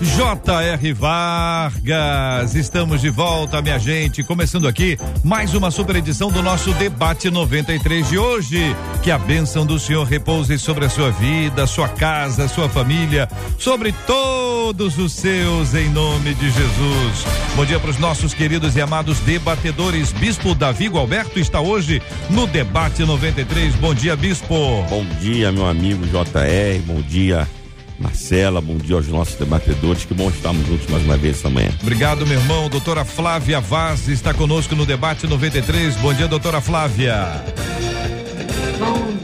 J.R. Vargas, estamos de volta, minha gente. Começando aqui mais uma super edição do nosso Debate 93 de hoje. Que a bênção do Senhor repouse sobre a sua vida, sua casa, sua família, sobre todos os seus, em nome de Jesus. Bom dia para os nossos queridos e amados debatedores. Bispo Davi Alberto está hoje no Debate 93. Bom dia, Bispo. Bom dia, meu amigo JR. Bom dia, Marcela, bom dia aos nossos debatedores. Que bom estarmos juntos mais uma vez essa manhã. Obrigado, meu irmão. Doutora Flávia Vaz está conosco no debate 93. Bom dia, doutora Flávia.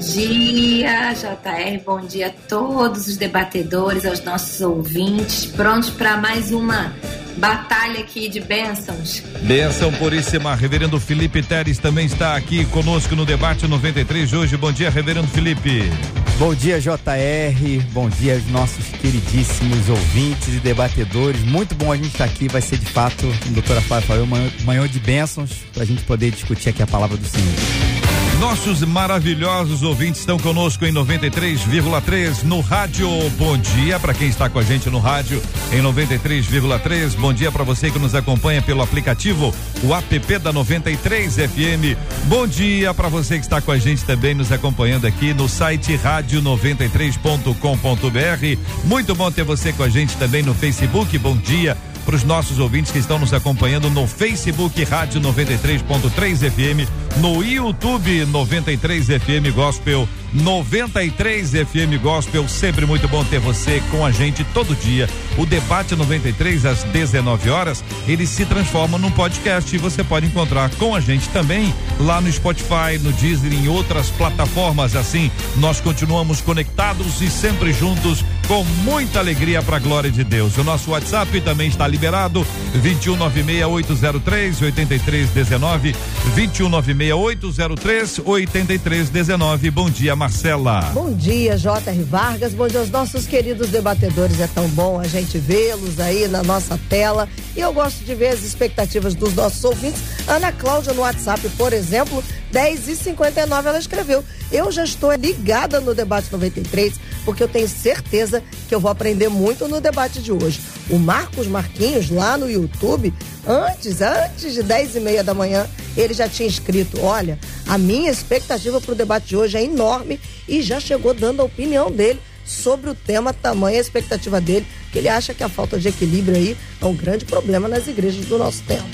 Bom dia, JR. Bom dia a todos os debatedores, aos nossos ouvintes. Prontos para mais uma batalha aqui de bênçãos. Bênção puríssima. Reverendo Felipe Teres também está aqui conosco no debate 93 de hoje. Bom dia, Reverendo Felipe. Bom dia, JR. Bom dia aos nossos queridíssimos ouvintes e debatedores. Muito bom a gente estar aqui. Vai ser de fato, doutora Flávia falou, manhã, manhã de bênçãos para a gente poder discutir aqui a palavra do Senhor. Nossos maravilhosos ouvintes estão conosco em 93,3 no rádio. Bom dia para quem está com a gente no rádio em 93,3. Bom dia para você que nos acompanha pelo aplicativo, o app da 93 FM. Bom dia para você que está com a gente também nos acompanhando aqui no site rádio93.com.br. Muito bom ter você com a gente também no Facebook. Bom dia para os nossos ouvintes que estão nos acompanhando no Facebook Rádio 93.3 FM, no YouTube 93 FM Gospel, 93 FM Gospel. Sempre muito bom ter você com a gente todo dia. O debate 93 às 19 horas, ele se transforma num podcast e você pode encontrar com a gente também lá no Spotify, no Deezer em outras plataformas. Assim, nós continuamos conectados e sempre juntos com muita alegria para a glória de Deus. O nosso WhatsApp também está liberado 2196803 8319 2196803 8319. Bom dia, Marcela. Bom dia, J.R. Vargas. Bom dia aos nossos queridos debatedores. É tão bom a gente vê-los aí na nossa tela. E eu gosto de ver as expectativas dos nossos ouvintes. Ana Cláudia no WhatsApp, por exemplo, 10 e 59 ela escreveu. Eu já estou ligada no debate 93, porque eu tenho certeza que eu vou aprender muito no debate de hoje. O Marcos Marquinhos, lá no YouTube, antes, antes de 10 e meia da manhã, ele já tinha escrito: olha, a minha expectativa para o debate de hoje é enorme e já chegou dando a opinião dele sobre o tema, tamanha a expectativa dele, que ele acha que a falta de equilíbrio aí é um grande problema nas igrejas do nosso tempo.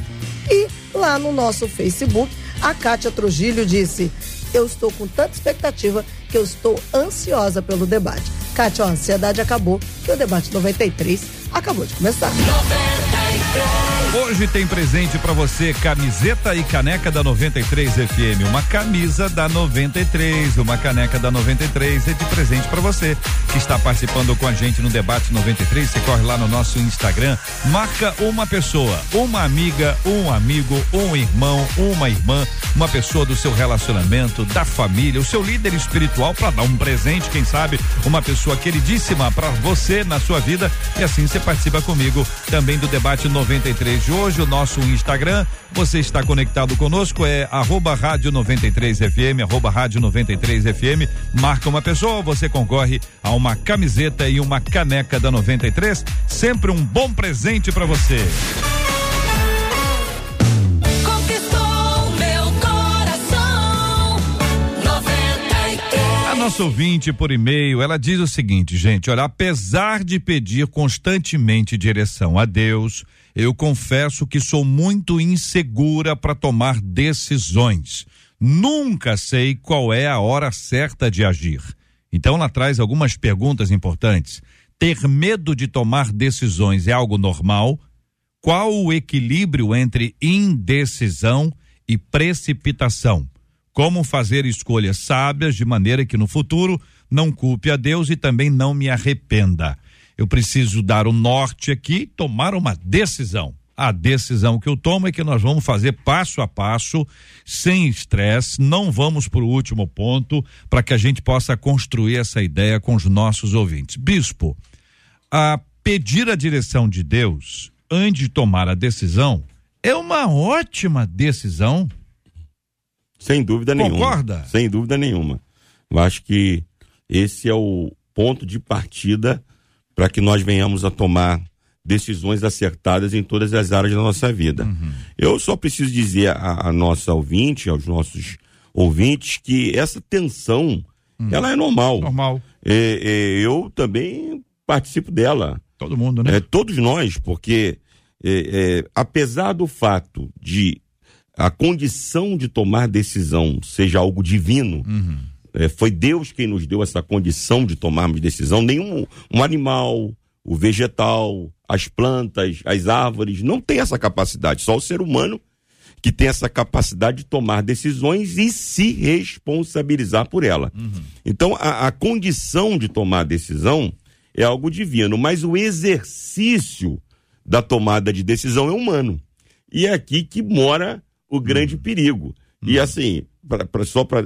E lá no nosso Facebook, a Kátia Trujillo disse: Eu estou com tanta expectativa que eu estou ansiosa pelo debate. Kátia, a ansiedade acabou, que o debate 93 acabou de começar. Hoje tem presente para você camiseta e caneca da 93 FM, uma camisa da 93, uma caneca da 93 é de presente para você que está participando com a gente no debate 93. Você corre lá no nosso Instagram, marca uma pessoa, uma amiga, um amigo, um irmão, uma irmã, uma pessoa do seu relacionamento, da família, o seu líder espiritual para dar um presente, quem sabe, uma pessoa queridíssima para você na sua vida e assim você participa comigo também do debate 93 de hoje, o nosso Instagram. Você está conectado conosco, é arroba rádio 93 FM, arroba rádio 93 FM. Marca uma pessoa, você concorre a uma camiseta e uma caneca da 93. Sempre um bom presente para você. Nosso ouvinte por e-mail, ela diz o seguinte, gente, olha, apesar de pedir constantemente direção a Deus, eu confesso que sou muito insegura para tomar decisões. Nunca sei qual é a hora certa de agir. Então ela traz algumas perguntas importantes. Ter medo de tomar decisões é algo normal? Qual o equilíbrio entre indecisão e precipitação? Como fazer escolhas sábias de maneira que no futuro não culpe a Deus e também não me arrependa. Eu preciso dar o norte aqui, tomar uma decisão. A decisão que eu tomo é que nós vamos fazer passo a passo, sem estresse, não vamos para o último ponto, para que a gente possa construir essa ideia com os nossos ouvintes. Bispo, a pedir a direção de Deus antes de tomar a decisão é uma ótima decisão. Sem dúvida nenhuma. Concorda? Sem dúvida nenhuma. Eu acho que esse é o ponto de partida para que nós venhamos a tomar decisões acertadas em todas as áreas da nossa vida. Uhum. Eu só preciso dizer a, a, nossa ouvinte, aos nossos ouvintes, que essa tensão, uhum. ela é normal. Normal. É, é, eu também participo dela. Todo mundo, né? É, todos nós, porque é, é, apesar do fato de a condição de tomar decisão seja algo divino, uhum. É, foi Deus quem nos deu essa condição de tomarmos decisão. Nenhum um animal, o vegetal, as plantas, as árvores, não tem essa capacidade. Só o ser humano que tem essa capacidade de tomar decisões e se responsabilizar por ela. Uhum. Então, a, a condição de tomar decisão é algo divino, mas o exercício da tomada de decisão é humano. E é aqui que mora o grande uhum. perigo. E uhum. assim, pra, pra só pra,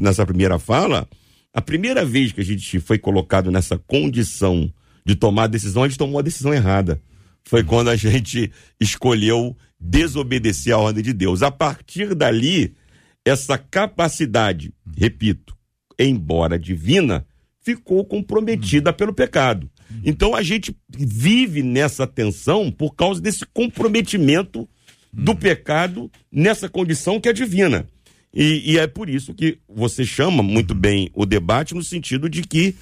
nessa primeira fala, a primeira vez que a gente foi colocado nessa condição de tomar decisão, a gente tomou a decisão errada. Foi uhum. quando a gente escolheu desobedecer a ordem de Deus. A partir dali, essa capacidade, repito, embora divina, ficou comprometida pelo pecado. Então a gente vive nessa tensão por causa desse comprometimento do pecado nessa condição que é divina. E, e, é por isso que você chama muito bem o debate no sentido de que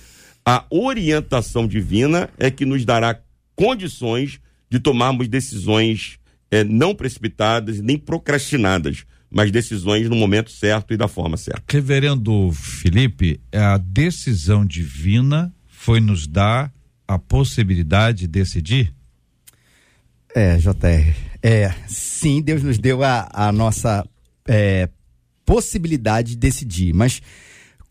a orientação divina é que nos dará condições de tomarmos decisões é, não precipitadas nem procrastinadas, mas decisões no momento certo e da forma certa. Reverendo Felipe, a decisão divina foi nos dar a possibilidade de decidir? É, JR. É, sim, Deus nos deu a, a nossa é, possibilidade de decidir, mas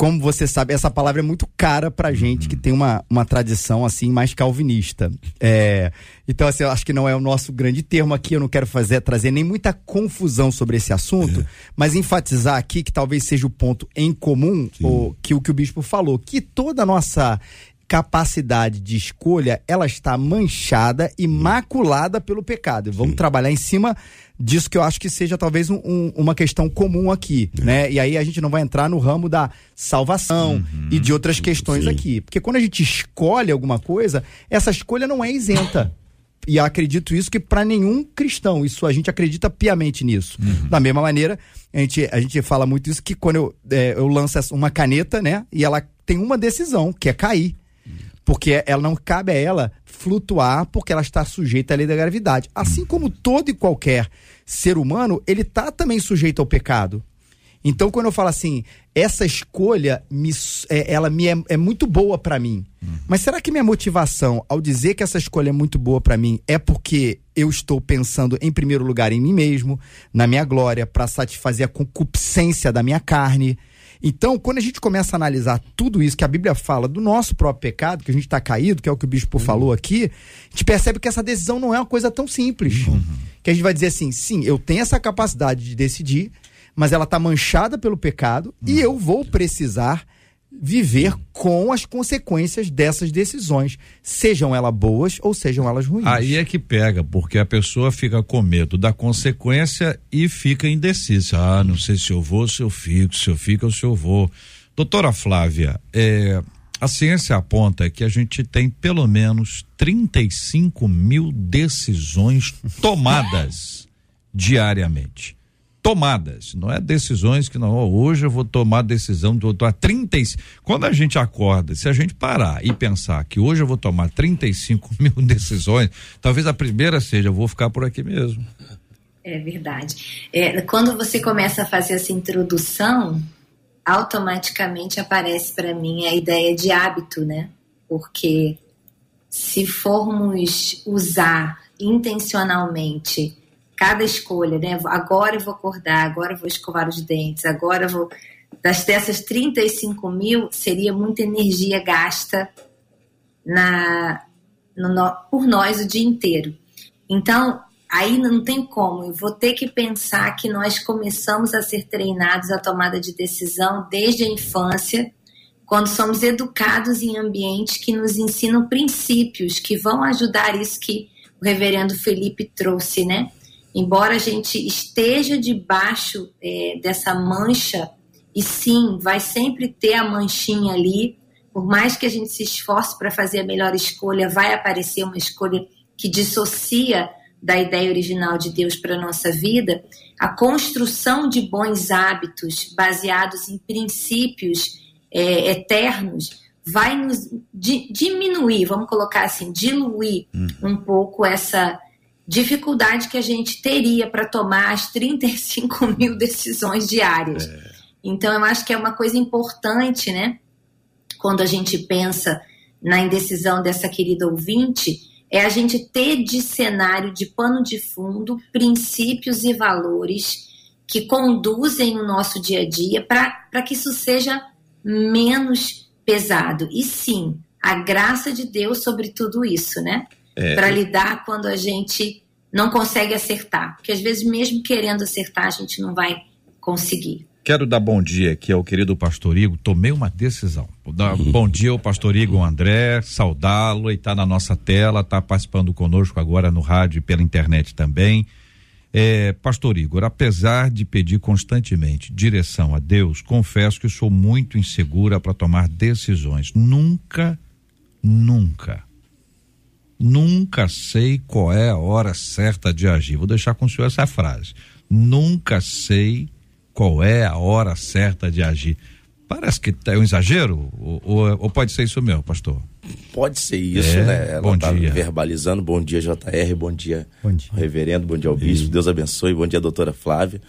como você sabe, essa palavra é muito cara pra gente que tem uma, uma tradição assim mais calvinista. É, então, assim, eu acho que não é o nosso grande termo aqui, eu não quero fazer trazer nem muita confusão sobre esse assunto, é. mas enfatizar aqui que talvez seja o ponto em comum o, que o que o bispo falou, que toda a nossa capacidade de escolha, ela está manchada e maculada pelo pecado. Vamos trabalhar em cima disso que eu acho que seja talvez um, um, uma questão comum aqui, é. né? E aí a gente não vai entrar no ramo da salvação uhum. e de outras questões Sim. aqui. Porque quando a gente escolhe alguma coisa, essa escolha não é isenta. E eu acredito isso que para nenhum cristão, isso a gente acredita piamente nisso. Uhum. Da mesma maneira, a gente, a gente fala muito isso que quando eu, é, eu lanço uma caneta, né? E ela tem uma decisão, que é cair porque ela não cabe a ela flutuar porque ela está sujeita à lei da gravidade. Assim como todo e qualquer ser humano, ele está também sujeito ao pecado. Então, quando eu falo assim, essa escolha me, é, ela me é, é muito boa para mim. Uhum. Mas será que minha motivação ao dizer que essa escolha é muito boa para mim é porque eu estou pensando em primeiro lugar em mim mesmo, na minha glória, para satisfazer a concupiscência da minha carne? Então, quando a gente começa a analisar tudo isso que a Bíblia fala do nosso próprio pecado, que a gente está caído, que é o que o bispo uhum. falou aqui, a gente percebe que essa decisão não é uma coisa tão simples. Uhum. Que a gente vai dizer assim: sim, eu tenho essa capacidade de decidir, mas ela está manchada pelo pecado uhum. e eu vou precisar viver com as consequências dessas decisões, sejam elas boas ou sejam elas ruins. Aí é que pega, porque a pessoa fica com medo da consequência e fica indecisa. Ah, não sei se eu vou, se eu fico, se eu fico ou se eu vou. Doutora Flávia, é, a ciência aponta que a gente tem pelo menos 35 mil decisões tomadas diariamente tomadas, não é decisões que não, hoje eu vou tomar decisão do a 30 quando a gente acorda, se a gente parar e pensar que hoje eu vou tomar 35 mil decisões, talvez a primeira seja, eu vou ficar por aqui mesmo. É verdade. É, quando você começa a fazer essa introdução, automaticamente aparece para mim a ideia de hábito, né? Porque se formos usar intencionalmente cada escolha, né? Agora eu vou acordar, agora eu vou escovar os dentes, agora eu vou. Das dessas 35 mil, seria muita energia gasta na, no, por nós o dia inteiro. Então, aí não tem como, eu vou ter que pensar que nós começamos a ser treinados à tomada de decisão desde a infância, quando somos educados em ambientes que nos ensinam princípios que vão ajudar isso que o reverendo Felipe trouxe, né? Embora a gente esteja debaixo é, dessa mancha, e sim, vai sempre ter a manchinha ali, por mais que a gente se esforce para fazer a melhor escolha, vai aparecer uma escolha que dissocia da ideia original de Deus para a nossa vida, a construção de bons hábitos baseados em princípios é, eternos vai nos di diminuir, vamos colocar assim, diluir uhum. um pouco essa dificuldade que a gente teria para tomar as 35 mil decisões diárias. É. Então, eu acho que é uma coisa importante, né? Quando a gente pensa na indecisão dessa querida ouvinte, é a gente ter de cenário, de pano de fundo, princípios e valores que conduzem o nosso dia a dia para que isso seja menos pesado. E sim, a graça de Deus sobre tudo isso, né? É. Para lidar quando a gente não consegue acertar. Porque às vezes, mesmo querendo acertar, a gente não vai conseguir. Quero dar bom dia aqui ao querido pastor Igor. Tomei uma decisão. Dar uhum. bom dia ao pastor Igor André, saudá-lo e está na nossa tela, está participando conosco agora no rádio e pela internet também. É, pastor Igor, apesar de pedir constantemente direção a Deus, confesso que sou muito insegura para tomar decisões. Nunca, nunca, nunca sei qual é a hora certa de agir. Vou deixar com o senhor essa frase. Nunca sei qual é a hora certa de agir. Parece que é um exagero, ou, ou, ou pode ser isso mesmo, pastor? Pode ser isso, é, né? Ela bom tá dia. verbalizando. Bom dia, JR, bom dia, bom dia. reverendo, bom dia ao bispo, Deus abençoe, bom dia, doutora Flávia.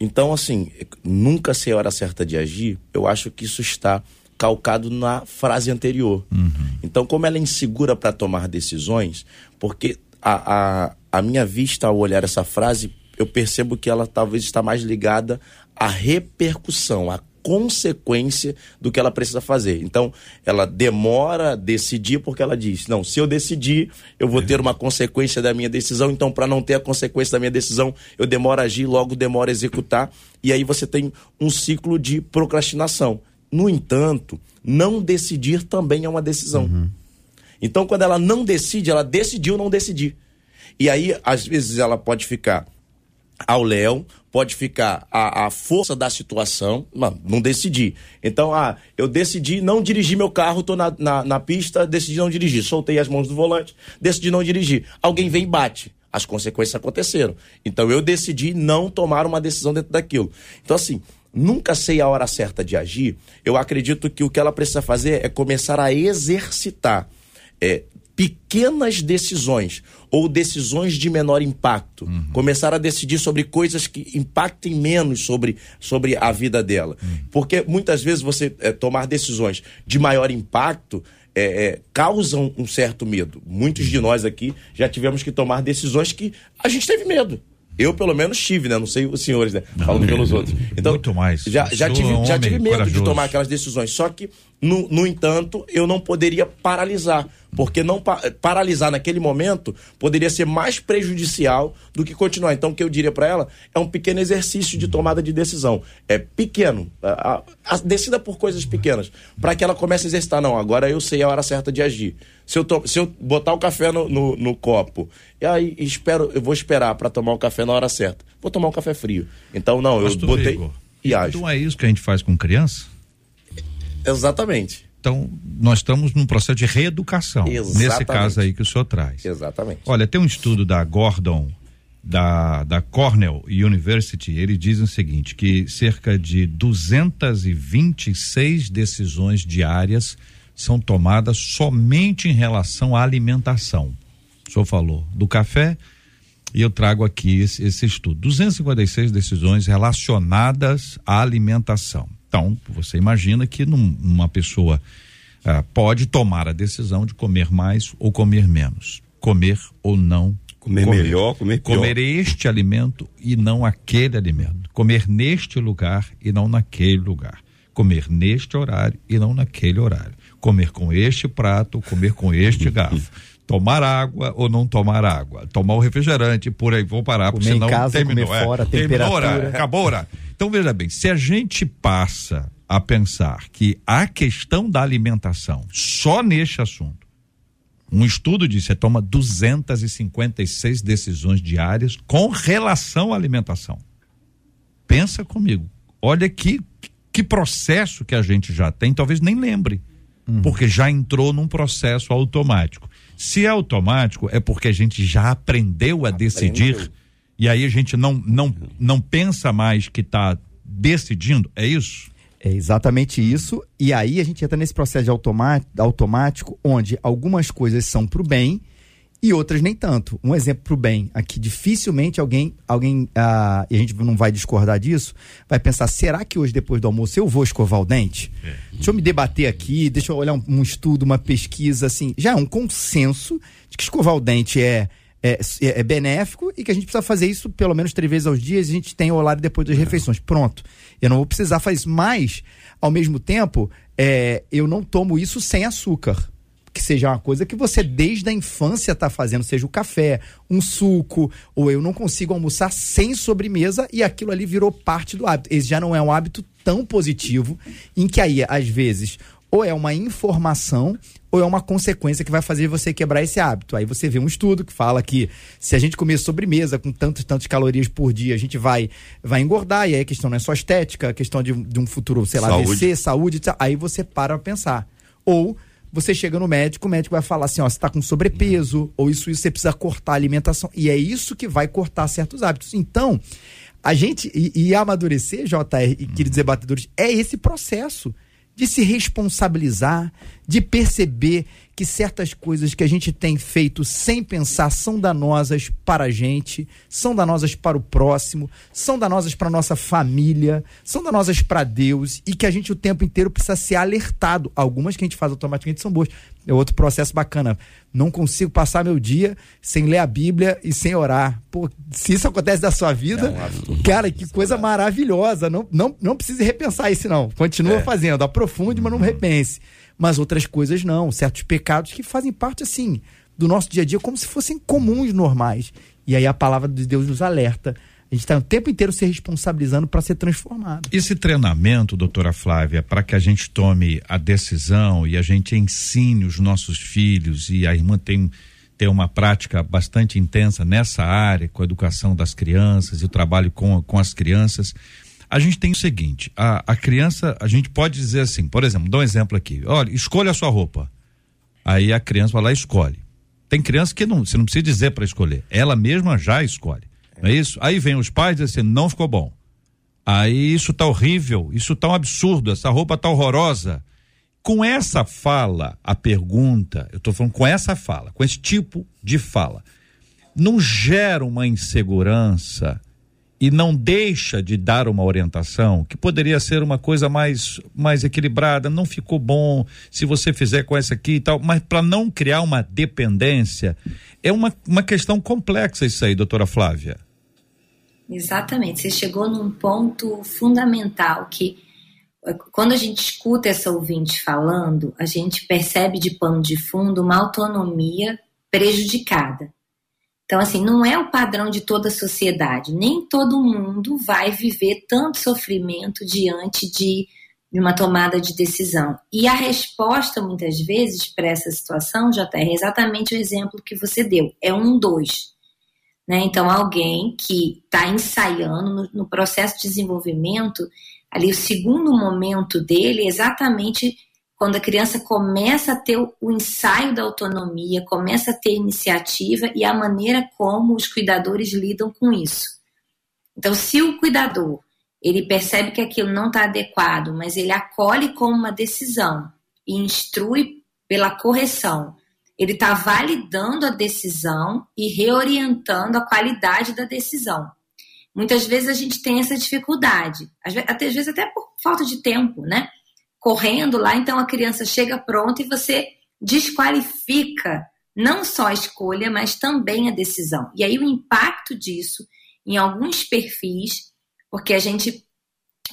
Então, assim, nunca sei a hora certa de agir, eu acho que isso está calcado na frase anterior. Uhum. Então, como ela é insegura para tomar decisões, porque a, a, a minha vista ao olhar essa frase eu percebo que ela talvez está mais ligada à repercussão, à consequência do que ela precisa fazer. Então, ela demora a decidir porque ela diz: não, se eu decidir, eu vou ter uma consequência da minha decisão. Então, para não ter a consequência da minha decisão, eu demoro a agir, logo demoro a executar. E aí você tem um ciclo de procrastinação. No entanto, não decidir também é uma decisão. Uhum. Então, quando ela não decide, ela decidiu não decidir. E aí, às vezes, ela pode ficar ao Léo, pode ficar a, a força da situação, não, não decidi. Então, ah, eu decidi não dirigir meu carro, tô na, na, na, pista, decidi não dirigir. Soltei as mãos do volante, decidi não dirigir. Alguém vem e bate. As consequências aconteceram. Então, eu decidi não tomar uma decisão dentro daquilo. Então, assim, nunca sei a hora certa de agir. Eu acredito que o que ela precisa fazer é começar a exercitar. É, pequenas decisões ou decisões de menor impacto. Uhum. Começar a decidir sobre coisas que impactem menos sobre, sobre a vida dela. Uhum. Porque muitas vezes você é, tomar decisões de maior impacto é, é, causam um certo medo. Muitos de nós aqui já tivemos que tomar decisões que a gente teve medo. Eu, pelo menos, tive, né? Não sei os senhores, né? Falando pelos outros. Então, Muito mais. Já, já, tive, já tive medo corajoso. de tomar aquelas decisões. Só que, no, no entanto, eu não poderia paralisar porque não pa paralisar naquele momento poderia ser mais prejudicial do que continuar. Então, o que eu diria para ela é um pequeno exercício de tomada de decisão. É pequeno, a, a, a decida por coisas pequenas, para que ela comece a exercitar. Não, agora eu sei a hora certa de agir. Se eu, to, se eu botar o café no, no, no copo, e aí espero, eu vou esperar para tomar o café na hora certa. Vou tomar um café frio. Então, não, eu botei Igor, e ajo. Então é isso que a gente faz com criança? Exatamente. Então, nós estamos num processo de reeducação, Exatamente. nesse caso aí que o senhor traz. Exatamente. Olha, tem um estudo da Gordon, da, da Cornell University, ele diz o seguinte, que cerca de 226 decisões diárias são tomadas somente em relação à alimentação. O senhor falou do café, e eu trago aqui esse, esse estudo. 256 decisões relacionadas à alimentação. Então, você imagina que num, uma pessoa ah, pode tomar a decisão de comer mais ou comer menos, comer ou não comer, comer. melhor, comer pior. Comer este alimento e não aquele alimento. Comer neste lugar e não naquele lugar. Comer neste horário e não naquele horário. Comer com este prato, comer com este garfo. Tomar água ou não tomar água, tomar o refrigerante, por aí vou parar, comer porque senão casa, terminou, comer é, fora, terminou temperatura. acabou horário. Então veja bem, se a gente passa a pensar que a questão da alimentação, só neste assunto, um estudo disse, você toma 256 decisões diárias com relação à alimentação. Pensa comigo. Olha que que processo que a gente já tem, talvez nem lembre, uhum. porque já entrou num processo automático. Se é automático, é porque a gente já aprendeu a aprendeu. decidir e aí a gente não não não pensa mais que está decidindo, é isso? É exatamente isso. E aí a gente entra nesse processo de automático, onde algumas coisas são para o bem e outras nem tanto. Um exemplo para o bem, aqui dificilmente alguém, alguém ah, e a gente não vai discordar disso, vai pensar, será que hoje depois do almoço eu vou escovar o dente? É. Deixa eu me debater aqui, deixa eu olhar um, um, estudo, uma pesquisa, assim, já é um consenso de que escovar o dente é, é, é, benéfico e que a gente precisa fazer isso pelo menos três vezes aos dias, a gente tem o horário depois das refeições. Pronto. Eu não vou precisar fazer isso, mas, ao mesmo tempo, é, eu não tomo isso sem açúcar que seja uma coisa que você desde a infância está fazendo, seja o café, um suco, ou eu não consigo almoçar sem sobremesa e aquilo ali virou parte do hábito. Esse já não é um hábito tão positivo, em que aí, às vezes, ou é uma informação ou é uma consequência que vai fazer você quebrar esse hábito. Aí você vê um estudo que fala que se a gente comer sobremesa com tantas tantas calorias por dia, a gente vai vai engordar. E aí a questão não é só estética, a questão de, de um futuro, sei lá, saúde. saúde, aí você para pensar. Ou você chega no médico, o médico vai falar assim, ó, você está com sobrepeso, ou isso, isso, você precisa cortar a alimentação. E é isso que vai cortar certos hábitos. Então, a gente, e, e amadurecer, JR e queridos debatedores, é esse processo de se responsabilizar, de perceber que certas coisas que a gente tem feito sem pensar são danosas para a gente, são danosas para o próximo, são danosas para nossa família, são danosas para Deus e que a gente o tempo inteiro precisa ser alertado. Algumas que a gente faz automaticamente são boas. É outro processo bacana. Não consigo passar meu dia sem ler a Bíblia e sem orar. Pô, se isso acontece da sua vida, é um cara, que coisa maravilhosa. Não, não, não precise repensar isso, não. Continua é. fazendo, aprofunde, mas não repense mas outras coisas não. Certos pecados que fazem parte, assim, do nosso dia a dia como se fossem comuns, normais. E aí a palavra de Deus nos alerta. A gente está o tempo inteiro se responsabilizando para ser transformado. Esse treinamento, doutora Flávia, para que a gente tome a decisão e a gente ensine os nossos filhos, e a irmã tem, tem uma prática bastante intensa nessa área, com a educação das crianças e o trabalho com, com as crianças. A gente tem o seguinte: a, a criança, a gente pode dizer assim, por exemplo, dá um exemplo aqui. Olha, escolha a sua roupa. Aí a criança vai lá e escolhe. Tem criança que não, você não precisa dizer para escolher. Ela mesma já escolhe. Não é isso? Aí vem os pais e dizem assim, não ficou bom. Aí isso tá horrível, isso tá um absurdo, essa roupa tá horrorosa. Com essa fala, a pergunta, eu estou falando com essa fala, com esse tipo de fala, não gera uma insegurança e não deixa de dar uma orientação que poderia ser uma coisa mais mais equilibrada, não ficou bom se você fizer com essa aqui e tal, mas para não criar uma dependência, é uma, uma questão complexa isso aí, doutora Flávia. Exatamente, você chegou num ponto fundamental que quando a gente escuta essa ouvinte falando, a gente percebe de pano de fundo uma autonomia prejudicada. Então, assim, não é o padrão de toda a sociedade. Nem todo mundo vai viver tanto sofrimento diante de, uma tomada de decisão. E a resposta, muitas vezes, para essa situação, já é exatamente o exemplo que você deu. É um dois. Né? Então, alguém que está ensaiando no, no processo de desenvolvimento, ali o segundo momento dele é exatamente quando a criança começa a ter o ensaio da autonomia, começa a ter iniciativa e a maneira como os cuidadores lidam com isso. Então, se o cuidador ele percebe que aquilo não está adequado, mas ele acolhe como uma decisão e instrui pela correção, ele está validando a decisão e reorientando a qualidade da decisão. Muitas vezes a gente tem essa dificuldade, às vezes até por falta de tempo, né? Correndo lá, então a criança chega pronta e você desqualifica não só a escolha, mas também a decisão. E aí o impacto disso em alguns perfis, porque a gente,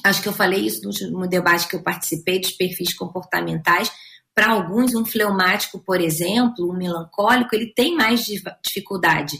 acho que eu falei isso no, debate que eu participei dos perfis comportamentais, para alguns, um fleumático, por exemplo, um melancólico, ele tem mais dificuldade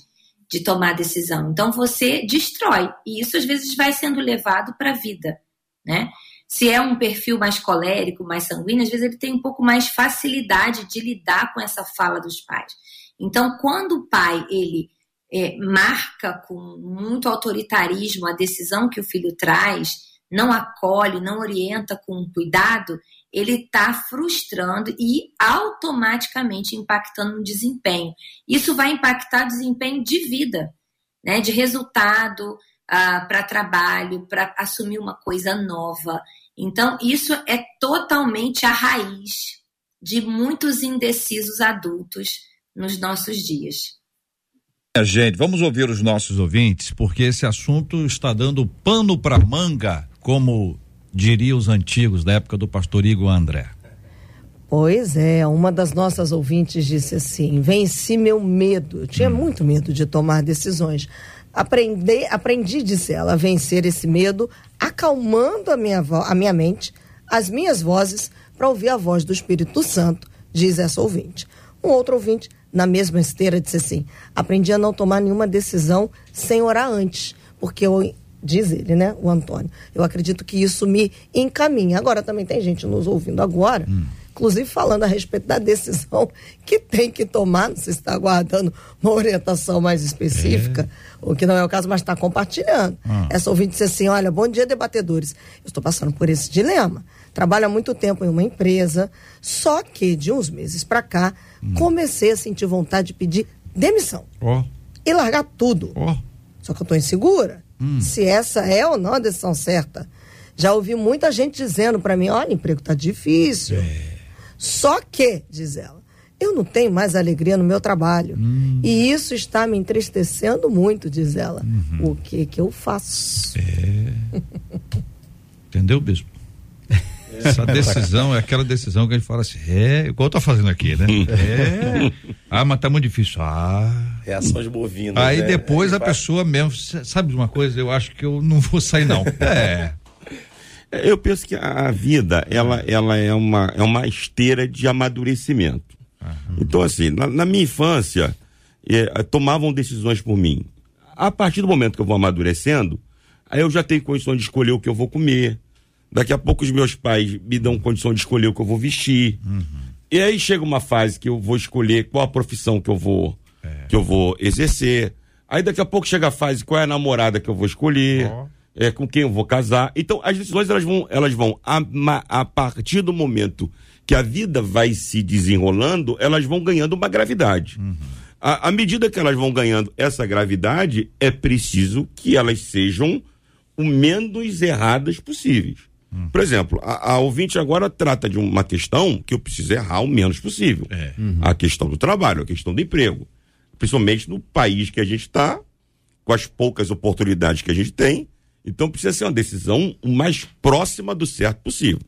de tomar decisão. Então você destrói e isso às vezes vai sendo levado para a vida, né? Se é um perfil mais colérico, mais sanguíneo, às vezes ele tem um pouco mais facilidade de lidar com essa fala dos pais. Então, quando o pai ele é, marca com muito autoritarismo a decisão que o filho traz, não acolhe, não orienta com cuidado, ele está frustrando e automaticamente impactando no desempenho. Isso vai impactar o desempenho de vida, né, de resultado uh, para trabalho, para assumir uma coisa nova. Então, isso é totalmente a raiz de muitos indecisos adultos nos nossos dias. É, gente, vamos ouvir os nossos ouvintes, porque esse assunto está dando pano para manga, como diria os antigos da época do pastor Igor André. Pois é, uma das nossas ouvintes disse assim: venci meu medo. Eu tinha hum. muito medo de tomar decisões. Aprendi, aprendi, disse ela, a vencer esse medo, acalmando a minha, a minha mente, as minhas vozes, para ouvir a voz do Espírito Santo, diz essa ouvinte. Um outro ouvinte, na mesma esteira, disse assim: aprendi a não tomar nenhuma decisão sem orar antes, porque eu diz ele, né, o Antônio. Eu acredito que isso me encaminha. Agora também tem gente nos ouvindo agora, hum. Inclusive falando a respeito da decisão que tem que tomar, não sei se está aguardando uma orientação mais específica, é. o que não é o caso, mas está compartilhando. Ah. Essa ouvinte disse assim, olha, bom dia, debatedores. Eu estou passando por esse dilema. Trabalho há muito tempo em uma empresa, só que de uns meses para cá, hum. comecei a sentir vontade de pedir demissão. Oh. E largar tudo. Oh. Só que eu estou insegura hum. se essa é ou não a decisão certa. Já ouvi muita gente dizendo para mim: olha, emprego tá difícil. É. Só que, diz ela, eu não tenho mais alegria no meu trabalho. Hum. E isso está me entristecendo muito, diz ela. Uhum. O que que eu faço? É. Entendeu, bispo? Essa decisão é aquela decisão que a gente fala assim, é, igual eu tô fazendo aqui, né? É. Ah, mas tá muito difícil. Ah. Reações bovinas. Aí né? depois a pessoa mesmo, sabe de uma coisa? Eu acho que eu não vou sair, não. É. Eu penso que a vida, ela, ela é, uma, é uma esteira de amadurecimento. Uhum. Então, assim, na, na minha infância, é, tomavam decisões por mim. A partir do momento que eu vou amadurecendo, aí eu já tenho condições de escolher o que eu vou comer, Daqui a pouco os meus pais me dão condição de escolher o que eu vou vestir. Uhum. E aí chega uma fase que eu vou escolher qual a profissão que eu vou é. que eu vou exercer. Aí daqui a pouco chega a fase qual é a namorada que eu vou escolher, oh. É com quem eu vou casar. Então as decisões elas vão elas vão a, a partir do momento que a vida vai se desenrolando, elas vão ganhando uma gravidade. Uhum. À medida que elas vão ganhando essa gravidade, é preciso que elas sejam o menos erradas possíveis. Hum. Por exemplo, a, a, ouvinte agora trata de uma questão que eu preciso errar o menos possível. É. Uhum. A questão do trabalho, a questão do emprego. Principalmente no país que a gente está, com as poucas oportunidades que a gente tem. Então precisa ser uma decisão o mais próxima do certo possível.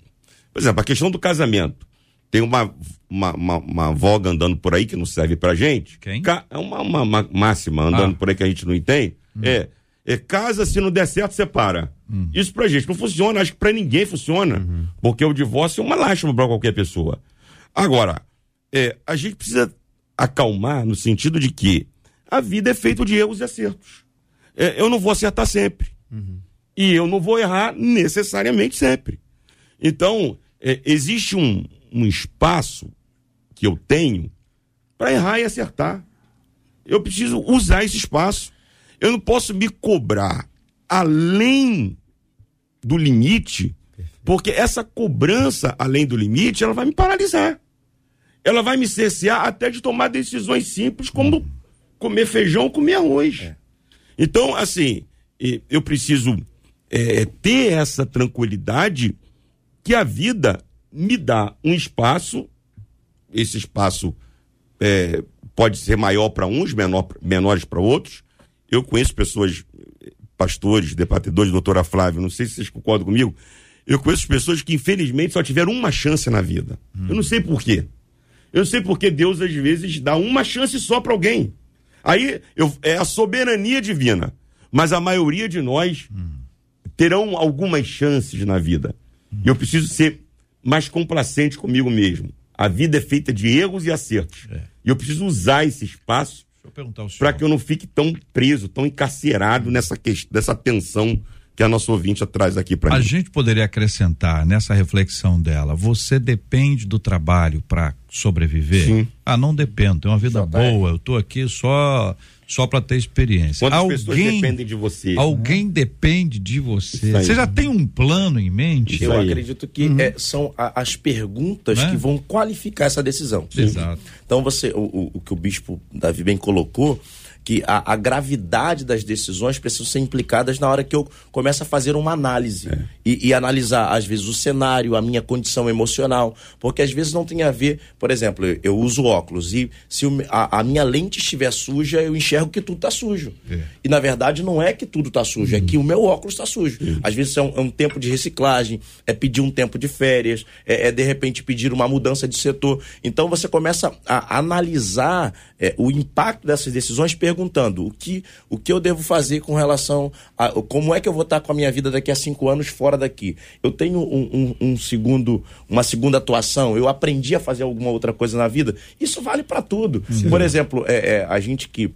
Por exemplo, a questão do casamento. Tem uma, uma, uma, uma voga andando por aí que não serve pra gente. Quem? É uma, uma, uma máxima andando ah. por aí que a gente não entende. Hum. É é, casa, se não der certo, separa. Uhum. Isso pra gente não funciona, acho que pra ninguém funciona. Uhum. Porque o divórcio é uma lástima pra qualquer pessoa. Agora, é, a gente precisa acalmar no sentido de que a vida é feita de erros e acertos. É, eu não vou acertar sempre. Uhum. E eu não vou errar necessariamente sempre. Então, é, existe um, um espaço que eu tenho para errar e acertar. Eu preciso usar esse espaço. Eu não posso me cobrar além do limite, porque essa cobrança além do limite, ela vai me paralisar. Ela vai me cercear até de tomar decisões simples, como uhum. comer feijão ou comer arroz. É. Então, assim, eu preciso é, ter essa tranquilidade que a vida me dá um espaço, esse espaço é, pode ser maior para uns, menor, menores para outros, eu conheço pessoas, pastores, debatedores, doutora Flávia, não sei se vocês concordam comigo. Eu conheço pessoas que, infelizmente, só tiveram uma chance na vida. Hum. Eu não sei por quê. Eu sei porque Deus, às vezes, dá uma chance só para alguém. Aí eu, é a soberania divina. Mas a maioria de nós hum. Terão algumas chances na vida. E eu preciso ser mais complacente comigo mesmo. A vida é feita de erros e acertos. É. E eu preciso usar esse espaço para que eu não fique tão preso, tão encarcerado nessa, questão, nessa tensão que a nossa ouvinte traz aqui para A gente poderia acrescentar nessa reflexão dela: você depende do trabalho para sobreviver? Sim. Ah, não dependo, tenho uma vida boa, eu estou aqui só só para ter experiência. Quantas alguém, pessoas dependem de você? Alguém né? depende de você. Você já tem um plano em mente? Eu acredito que uhum. é, são a, as perguntas né? que vão qualificar essa decisão. Exato. Então você, o, o, o que o bispo Davi bem colocou que a, a, gravidade das decisões precisam ser implicadas na hora que eu começo a fazer uma análise é. e, e, analisar, às vezes, o cenário, a minha condição emocional, porque às vezes não tem a ver, por exemplo, eu, eu uso óculos e se o, a, a, minha lente estiver suja, eu enxergo que tudo está sujo. É. E na verdade não é que tudo está sujo, uhum. é que o meu óculos está sujo. Uhum. Às vezes é um, é um, tempo de reciclagem, é pedir um tempo de férias, é, é, de repente pedir uma mudança de setor. Então você começa a analisar é, o impacto dessas decisões, perguntando o que, o que eu devo fazer com relação a como é que eu vou estar com a minha vida daqui a cinco anos fora daqui. Eu tenho um, um, um segundo, uma segunda atuação, eu aprendi a fazer alguma outra coisa na vida. Isso vale para tudo. Sim. Por exemplo, é, é, a gente que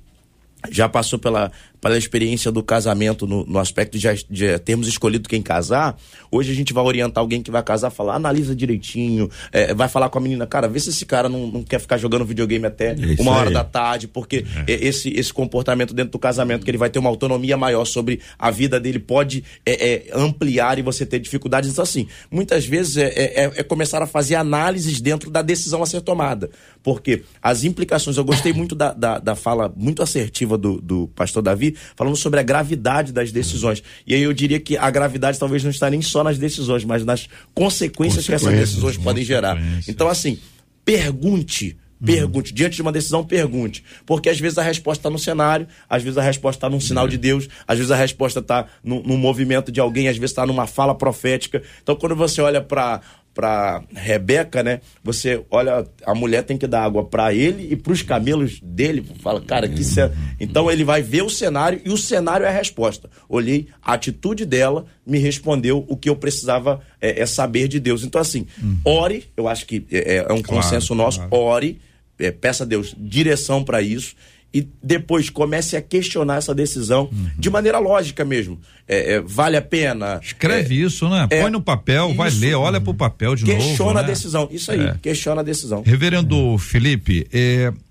já passou pela, pela experiência do casamento no, no aspecto de, de, termos escolhido quem casar, hoje a gente vai orientar alguém que vai casar, falar, analisa direitinho, é, vai falar com a menina, cara, vê se esse cara não, não quer ficar jogando videogame até Isso uma hora aí. da tarde, porque é. esse, esse comportamento dentro do casamento, que ele vai ter uma autonomia maior sobre a vida dele, pode é, é ampliar e você ter dificuldades. Então, assim, muitas vezes é, é, é, começar a fazer análises dentro da decisão a ser tomada, porque as implicações, eu gostei muito da, da, da fala muito assertiva do, do pastor Davi, falando sobre a gravidade das decisões. E aí eu diria que a gravidade talvez não está nem só nas decisões, mas nas consequências, consequências que essas decisões podem gerar. Então, assim, pergunte. Pergunte. Diante de uma decisão, pergunte. Porque às vezes a resposta está no cenário, às vezes a resposta está num sinal de Deus, às vezes a resposta está num, num movimento de alguém, às vezes está numa fala profética. Então, quando você olha para para Rebeca, né? Você olha, a mulher tem que dar água para ele e para os camelos dele. Fala, cara, que cena. Então ele vai ver o cenário e o cenário é a resposta. Olhei, a atitude dela me respondeu o que eu precisava é, é saber de Deus. Então, assim, uhum. ore, eu acho que é, é um claro, consenso nosso, claro. ore, é, peça a Deus direção para isso e depois comece a questionar essa decisão uhum. de maneira lógica mesmo. É, é, vale a pena. Escreve é, isso, né? É, Põe no papel, isso, vai ler, olha pro papel de questiona novo. Questiona né? a decisão. Isso aí, é. questiona a decisão. Reverendo Felipe,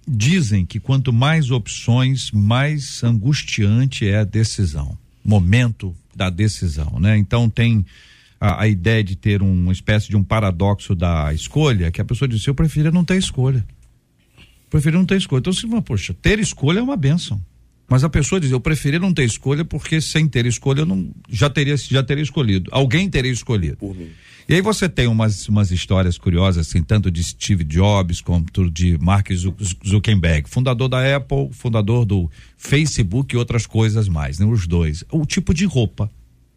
dizem que quanto mais opções, mais angustiante é a decisão. Momento da decisão, né? Então tem. A, a, ideia de ter uma espécie de um paradoxo da escolha, que a pessoa diz: eu prefiro não ter escolha preferi não ter escolha. Então, você fala, poxa, ter escolha é uma benção. Mas a pessoa diz, eu preferi não ter escolha porque sem ter escolha eu não já teria já teria escolhido. Alguém teria escolhido. E aí você tem umas, umas histórias curiosas, assim, tanto de Steve Jobs quanto de Mark Zuckerberg, fundador da Apple, fundador do Facebook e outras coisas mais, né? Os dois. O tipo de roupa.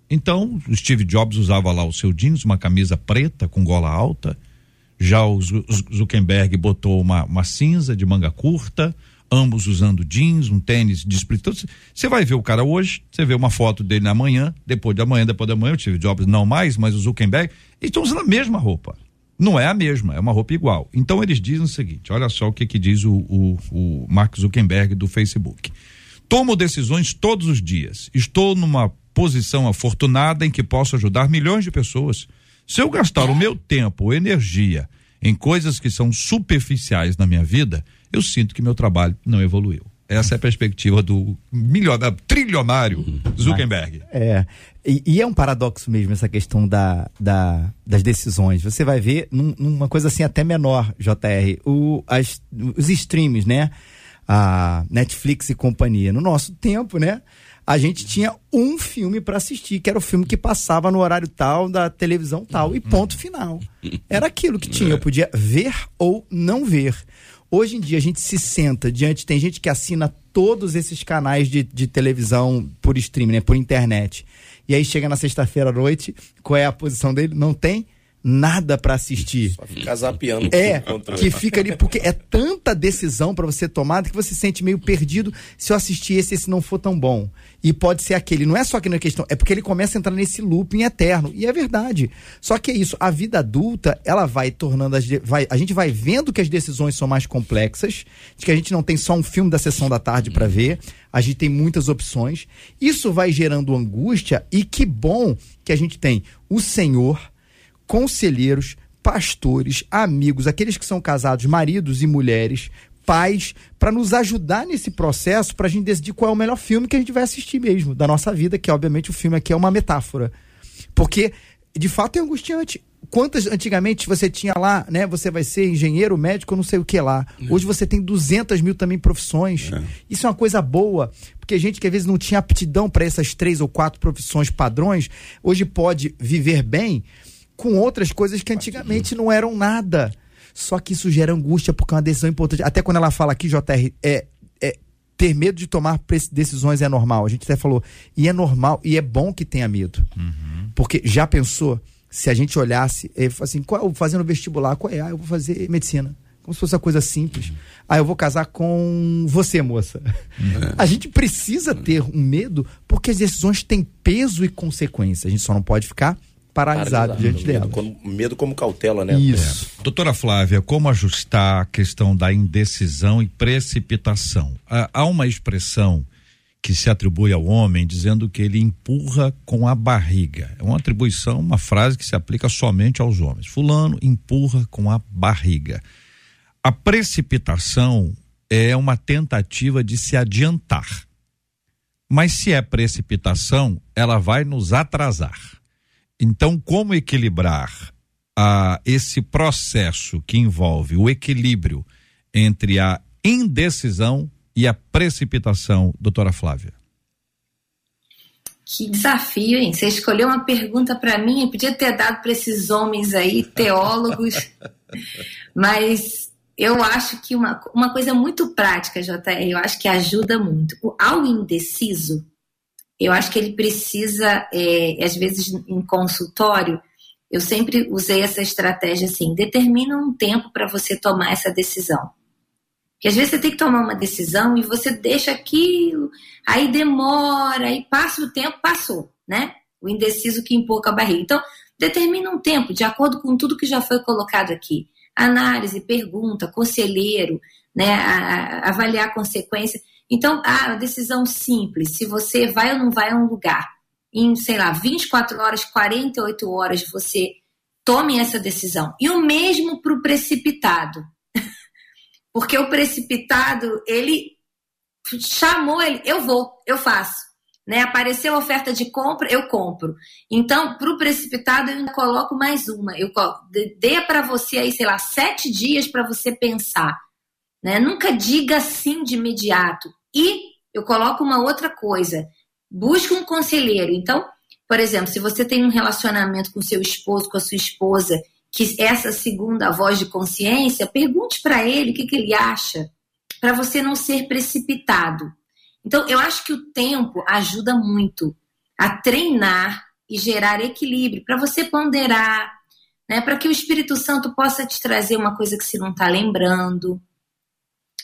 Então, o Steve Jobs usava lá o seu jeans, uma camisa preta com gola alta, já o Zuckerberg botou uma, uma cinza de manga curta, ambos usando jeans, um tênis de split. Então, você vai ver o cara hoje, você vê uma foto dele na manhã, depois da manhã, depois da manhã, o Steve Jobs não mais, mas o Zuckerberg, eles estão usando a mesma roupa. Não é a mesma, é uma roupa igual. Então eles dizem o seguinte: olha só o que, que diz o, o, o Mark Zuckerberg do Facebook. Tomo decisões todos os dias. Estou numa posição afortunada em que posso ajudar milhões de pessoas. Se eu gastar o meu tempo ou energia em coisas que são superficiais na minha vida, eu sinto que meu trabalho não evoluiu. Essa é a perspectiva do milionário, trilionário Zuckerberg. É. E, e, é um paradoxo mesmo essa questão da, da, das decisões. Você vai ver num, numa coisa assim até menor, JR, o, as, os streams, né? A Netflix e companhia. No nosso tempo, né? A gente tinha um filme para assistir, que era o filme que passava no horário tal da televisão tal, e ponto final. Era aquilo que tinha, eu podia ver ou não ver. Hoje em dia a gente se senta diante, tem gente que assina todos esses canais de, de televisão por streaming, né, por internet. E aí chega na sexta-feira à noite, qual é a posição dele? Não tem nada para assistir. Só ficar zapeando. É, que fica ali, porque é tanta decisão para você tomar que você se sente meio perdido se eu assistir esse esse não for tão bom. E pode ser aquele. Não é só que na questão, é porque ele começa a entrar nesse looping eterno. E é verdade. Só que é isso, a vida adulta, ela vai tornando as. Vai, a gente vai vendo que as decisões são mais complexas, de que a gente não tem só um filme da sessão da tarde para ver, a gente tem muitas opções. Isso vai gerando angústia, e que bom que a gente tem o Senhor, conselheiros, pastores, amigos, aqueles que são casados, maridos e mulheres, pais para nos ajudar nesse processo para a gente decidir qual é o melhor filme que a gente vai assistir mesmo da nossa vida, que obviamente o filme aqui é uma metáfora. Porque de fato é angustiante. Quantas antigamente você tinha lá, né? Você vai ser engenheiro, médico, não sei o que lá. É. Hoje você tem 200 mil também profissões. É. Isso é uma coisa boa, porque gente que às vezes não tinha aptidão para essas três ou quatro profissões padrões, hoje pode viver bem com outras coisas que antigamente não eram nada. Só que isso gera angústia porque é uma decisão importante. Até quando ela fala aqui, JR, é, é ter medo de tomar decisões é normal. A gente até falou, e é normal, e é bom que tenha medo. Uhum. Porque já pensou, se a gente olhasse, assim, qual, fazendo vestibular, qual é? Ah, eu vou fazer medicina. Como se fosse uma coisa simples. Uhum. Ah, eu vou casar com você, moça. Uhum. A gente precisa ter um medo porque as decisões têm peso e consequência. A gente só não pode ficar paralisado, diante dela. Medo, medo como cautela, né? Isso. É. Doutora Flávia, como ajustar a questão da indecisão e precipitação? Há uma expressão que se atribui ao homem dizendo que ele empurra com a barriga. É uma atribuição, uma frase que se aplica somente aos homens. Fulano empurra com a barriga. A precipitação é uma tentativa de se adiantar. Mas se é precipitação, ela vai nos atrasar. Então, como equilibrar a, esse processo que envolve o equilíbrio entre a indecisão e a precipitação, doutora Flávia? Que desafio, hein? Você escolheu uma pergunta para mim, podia ter dado para esses homens aí, teólogos, mas eu acho que uma, uma coisa muito prática, JR, eu acho que ajuda muito. O, ao indeciso, eu acho que ele precisa, é, às vezes em consultório, eu sempre usei essa estratégia assim: determina um tempo para você tomar essa decisão. Porque às vezes você tem que tomar uma decisão e você deixa aquilo, aí demora, aí passa o tempo, passou, né? O indeciso que empurra a barriga. Então, determina um tempo, de acordo com tudo que já foi colocado aqui. Análise, pergunta, conselheiro, né? A, a, avaliar a consequência. Então, a decisão simples, se você vai ou não vai a um lugar, em, sei lá, 24 horas, 48 horas, você tome essa decisão. E o mesmo para o precipitado. Porque o precipitado, ele chamou ele, eu vou, eu faço. Né? Apareceu a oferta de compra, eu compro. Então, para o precipitado, eu ainda coloco mais uma. Eu dê para você aí, sei lá, sete dias para você pensar. Né? Nunca diga sim de imediato. E eu coloco uma outra coisa: busque um conselheiro. Então, por exemplo, se você tem um relacionamento com seu esposo, com a sua esposa, que essa segunda voz de consciência, pergunte para ele o que, que ele acha, para você não ser precipitado. Então, eu acho que o tempo ajuda muito a treinar e gerar equilíbrio, para você ponderar, né, para que o Espírito Santo possa te trazer uma coisa que você não está lembrando,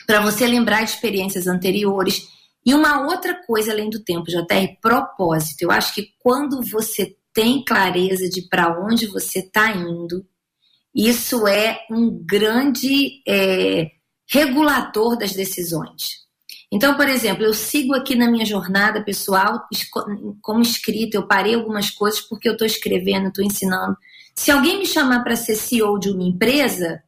para você lembrar de experiências anteriores. E uma outra coisa além do tempo, JR, propósito. Eu acho que quando você tem clareza de para onde você está indo, isso é um grande é, regulador das decisões. Então, por exemplo, eu sigo aqui na minha jornada pessoal, como escrita, eu parei algumas coisas porque eu estou escrevendo, estou ensinando. Se alguém me chamar para ser CEO de uma empresa,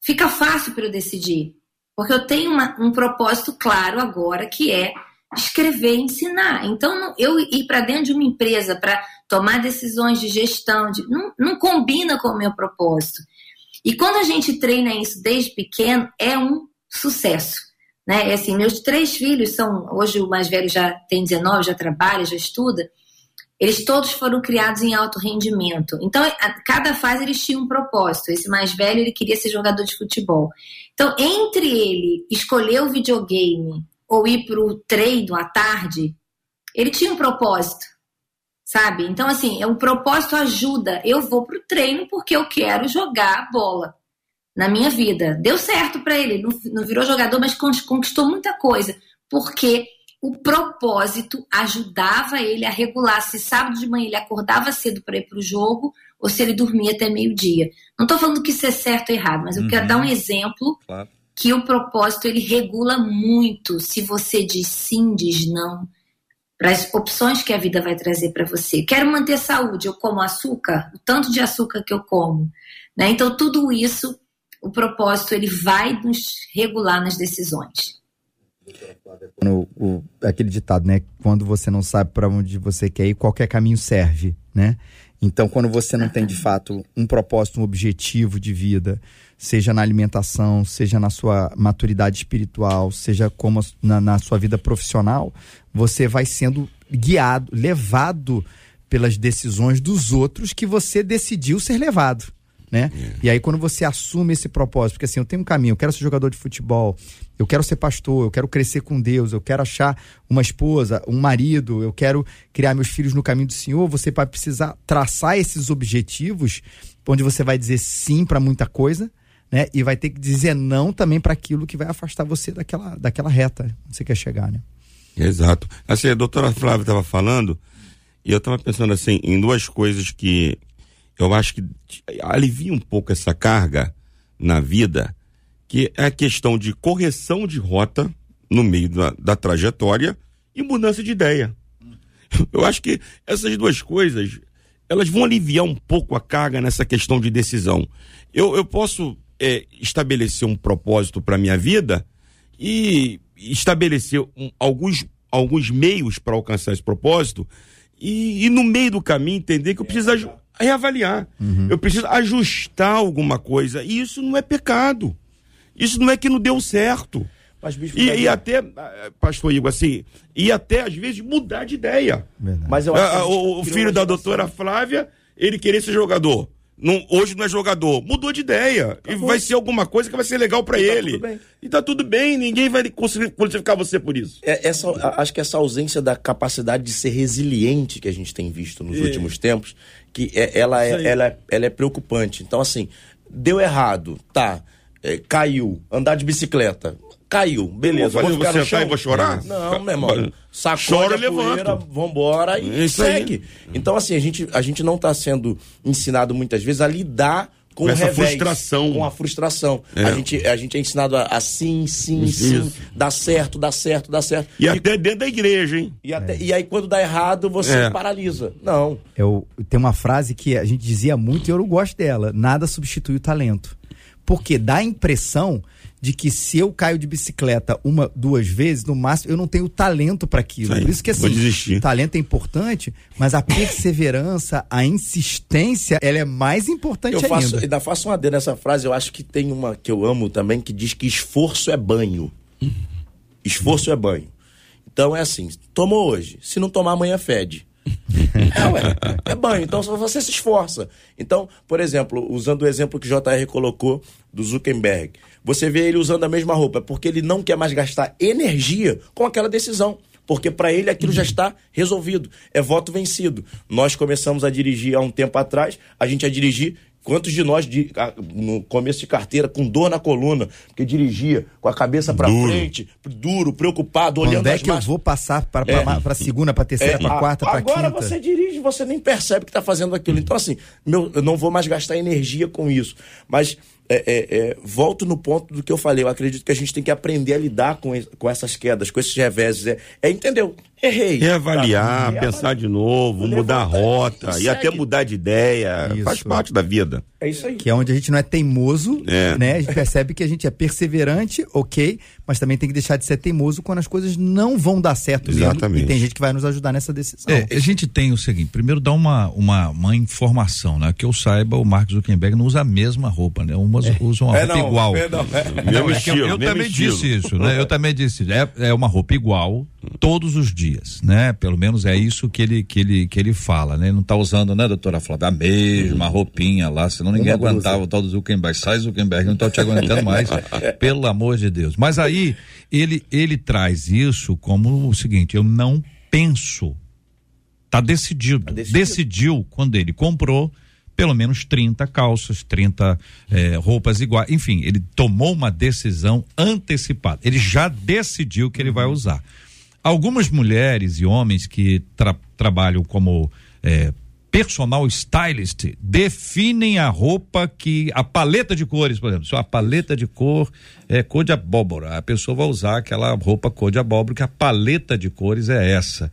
fica fácil para eu decidir. Porque eu tenho uma, um propósito claro agora, que é escrever ensinar. Então, eu ir para dentro de uma empresa para tomar decisões de gestão, de, não, não combina com o meu propósito. E quando a gente treina isso desde pequeno, é um sucesso. Né? É assim, meus três filhos são, hoje o mais velho já tem 19, já trabalha, já estuda, eles todos foram criados em alto rendimento. Então, a cada fase eles tinham um propósito. Esse mais velho, ele queria ser jogador de futebol. Então, entre ele escolher o videogame ou ir para o treino à tarde, ele tinha um propósito. sabe? Então, assim, o propósito ajuda. Eu vou pro treino porque eu quero jogar bola na minha vida. Deu certo para ele, não, não virou jogador, mas conquistou muita coisa, porque o propósito ajudava ele a regular se sábado de manhã ele acordava cedo para ir para o jogo ou se ele dormia até meio-dia. Não estou falando que isso é certo ou errado, mas eu uhum. quero dar um exemplo claro. que o propósito ele regula muito se você diz sim, diz não para as opções que a vida vai trazer para você. Quero manter saúde, eu como açúcar, o tanto de açúcar que eu como. Né? Então, tudo isso, o propósito, ele vai nos regular nas decisões. O, o, aquele ditado, né? Quando você não sabe para onde você quer ir, qualquer caminho serve, né? Então, quando você não tem de fato um propósito, um objetivo de vida, seja na alimentação, seja na sua maturidade espiritual, seja como na, na sua vida profissional, você vai sendo guiado, levado pelas decisões dos outros que você decidiu ser levado. Né? Yeah. E aí, quando você assume esse propósito, porque assim, eu tenho um caminho, eu quero ser jogador de futebol, eu quero ser pastor, eu quero crescer com Deus, eu quero achar uma esposa, um marido, eu quero criar meus filhos no caminho do Senhor, você vai precisar traçar esses objetivos, onde você vai dizer sim para muita coisa, né? E vai ter que dizer não também para aquilo que vai afastar você daquela, daquela reta onde você quer chegar, né? Exato. Assim, a doutora Flávia estava falando, e eu estava pensando assim, em duas coisas que eu acho que alivia um pouco essa carga na vida, que é a questão de correção de rota no meio da, da trajetória e mudança de ideia. Eu acho que essas duas coisas, elas vão aliviar um pouco a carga nessa questão de decisão. Eu, eu posso é, estabelecer um propósito para minha vida e estabelecer um, alguns, alguns meios para alcançar esse propósito e, e, no meio do caminho entender que eu preciso reavaliar, uhum. eu preciso ajustar alguma coisa e isso não é pecado. Isso não é que não deu certo. Mas, bicho, e, e, até, eh, pastor Igor, assim, e até às vezes mudar de ideia. Verdade. Mas eu acho ah, o, o filho da doutora Flávia, ele queria ser jogador. Não, hoje não é jogador. Mudou de ideia. Acabou. E vai ser alguma coisa que vai ser legal para ele. Tá e tá tudo bem, ninguém vai conseguir qualificar você por isso. É, essa, acho que essa ausência da capacidade de ser resiliente que a gente tem visto nos últimos tempos, que é, ela, é, ela, é, ela é preocupante. Então, assim, deu errado, tá. É, caiu, andar de bicicleta. Caiu, beleza. Vou fazer você e vou chorar? Não, meu irmão. Sacode Chora, a poeira, vambora e Isso segue. Aí. Então, assim, a gente, a gente não está sendo ensinado muitas vezes a lidar com, com essa revés, frustração. Com a frustração. É. A, gente, a gente é ensinado a, a sim, sim, Isso. sim, dá certo, dá certo, dá certo. E, e até dentro da igreja, hein? E, até, é. e aí, quando dá errado, você é. paralisa. Não. Eu, tem uma frase que a gente dizia muito e eu não gosto dela: nada substitui o talento. Porque dá a impressão de que se eu caio de bicicleta uma, duas vezes, no máximo, eu não tenho talento para aquilo. Por isso que assim, talento é importante, mas a perseverança, a insistência, ela é mais importante eu faço, ainda. Ainda faço uma adendo nessa frase, eu acho que tem uma que eu amo também, que diz que esforço é banho. Esforço é banho. Então é assim, tomou hoje, se não tomar amanhã fede. É, ué, é banho, então você se esforça. Então, por exemplo, usando o exemplo que o JR colocou do Zuckerberg, você vê ele usando a mesma roupa, porque ele não quer mais gastar energia com aquela decisão. Porque para ele aquilo já está resolvido. É voto vencido. Nós começamos a dirigir há um tempo atrás, a gente a dirigir Quantos de nós, de, no começo de carteira, com dor na coluna, porque dirigia com a cabeça para frente, duro, preocupado, olhando Quando é que eu vou passar para é. segunda, para terceira, é. para quarta, para quinta? Agora você dirige, você nem percebe que está fazendo aquilo. Então, assim, meu, eu não vou mais gastar energia com isso. Mas é, é, é, volto no ponto do que eu falei. Eu acredito que a gente tem que aprender a lidar com, com essas quedas, com esses reveses. É, é entendeu? Errei. Reavaliar, tá? pensar de novo, mudar a rota e, e até mudar de ideia. Isso. Faz parte da vida. É isso aí. Que é onde a gente não é teimoso, é. né? A gente percebe que a gente é perseverante, ok, mas também tem que deixar de ser teimoso quando as coisas não vão dar certo Exatamente. Mesmo, e tem gente que vai nos ajudar nessa decisão. É, a gente tem o seguinte, primeiro dá uma, uma, uma informação, né? Que eu saiba, o Mark Zuckerberg não usa a mesma roupa, né? Umas é. usam uma é, roupa não, igual. Não, é. Não, é estilo, eu, eu também estilo. disse isso, né? Eu também disse, é, é uma roupa igual todos os dias, né? Pelo menos é isso que ele, que ele, que ele fala, né? Ele não tá usando, né, doutora Flávia, a mesma roupinha lá, senão ninguém aguentava o tal do Zuckerberg. Sai Zuckerberg, não tá te aguentando mais, pelo amor de Deus. Mas aí, ele, ele traz isso como o seguinte, eu não penso Tá decidido. Tá decidido. Decidiu quando ele comprou pelo menos 30 calças, 30 eh, roupas iguais. Enfim, ele tomou uma decisão antecipada. Ele já decidiu que ele vai uhum. usar. Algumas mulheres e homens que tra trabalham como eh, personal stylist definem a roupa que a paleta de cores, por exemplo, se a paleta de cor é cor de abóbora, a pessoa vai usar aquela roupa cor de abóbora que a paleta de cores é essa.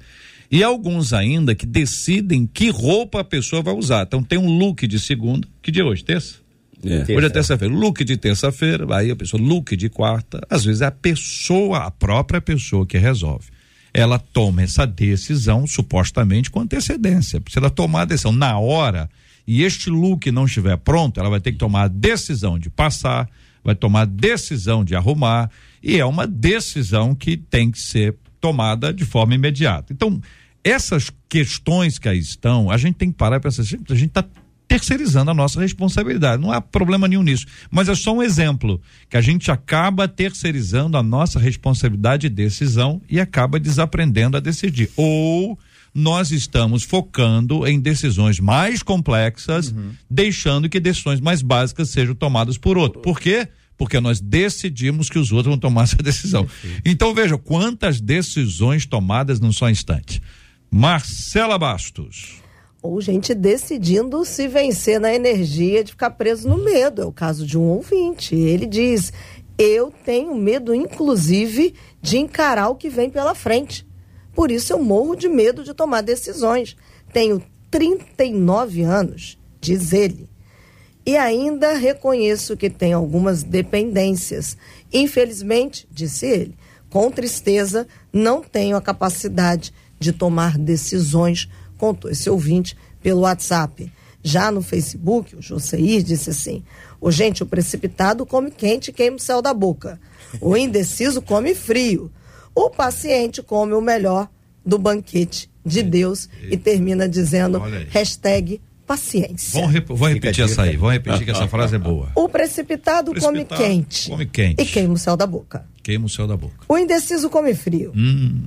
E alguns ainda que decidem que roupa a pessoa vai usar. Então tem um look de segunda, que dia é hoje, terça? É. Hoje é terça-feira. Look de terça-feira, aí a pessoa, look de quarta. Às vezes é a pessoa, a própria pessoa que resolve. Ela toma essa decisão supostamente com antecedência. Se ela tomar a decisão na hora e este look não estiver pronto, ela vai ter que tomar a decisão de passar, vai tomar a decisão de arrumar, e é uma decisão que tem que ser tomada de forma imediata. Então, essas questões que aí estão, a gente tem que parar e pensar, a gente está terceirizando a nossa responsabilidade. Não há problema nenhum nisso. Mas é só um exemplo que a gente acaba terceirizando a nossa responsabilidade de decisão e acaba desaprendendo a decidir. Ou nós estamos focando em decisões mais complexas, uhum. deixando que decisões mais básicas sejam tomadas por outro. Por quê? Porque nós decidimos que os outros vão tomar essa decisão. Então veja quantas decisões tomadas num só instante. Marcela Bastos. Ou gente decidindo se vencer na energia de ficar preso no medo. É o caso de um ouvinte. Ele diz: Eu tenho medo, inclusive, de encarar o que vem pela frente. Por isso eu morro de medo de tomar decisões. Tenho 39 anos, diz ele. E ainda reconheço que tem algumas dependências. Infelizmente, disse ele, com tristeza, não tenho a capacidade de tomar decisões, esse ouvinte pelo WhatsApp. Já no Facebook, o Joseir disse assim: o gente, o precipitado come quente e queima o céu da boca. O indeciso come frio. O paciente come o melhor do banquete de Deus e termina dizendo hashtag paciência. Vamos, rep vamos repetir essa aí, vamos repetir que essa frase é boa. O precipitado, precipitado come quente. Come quente. E queima o céu da boca. Queima o céu da boca. O indeciso come frio. Hum.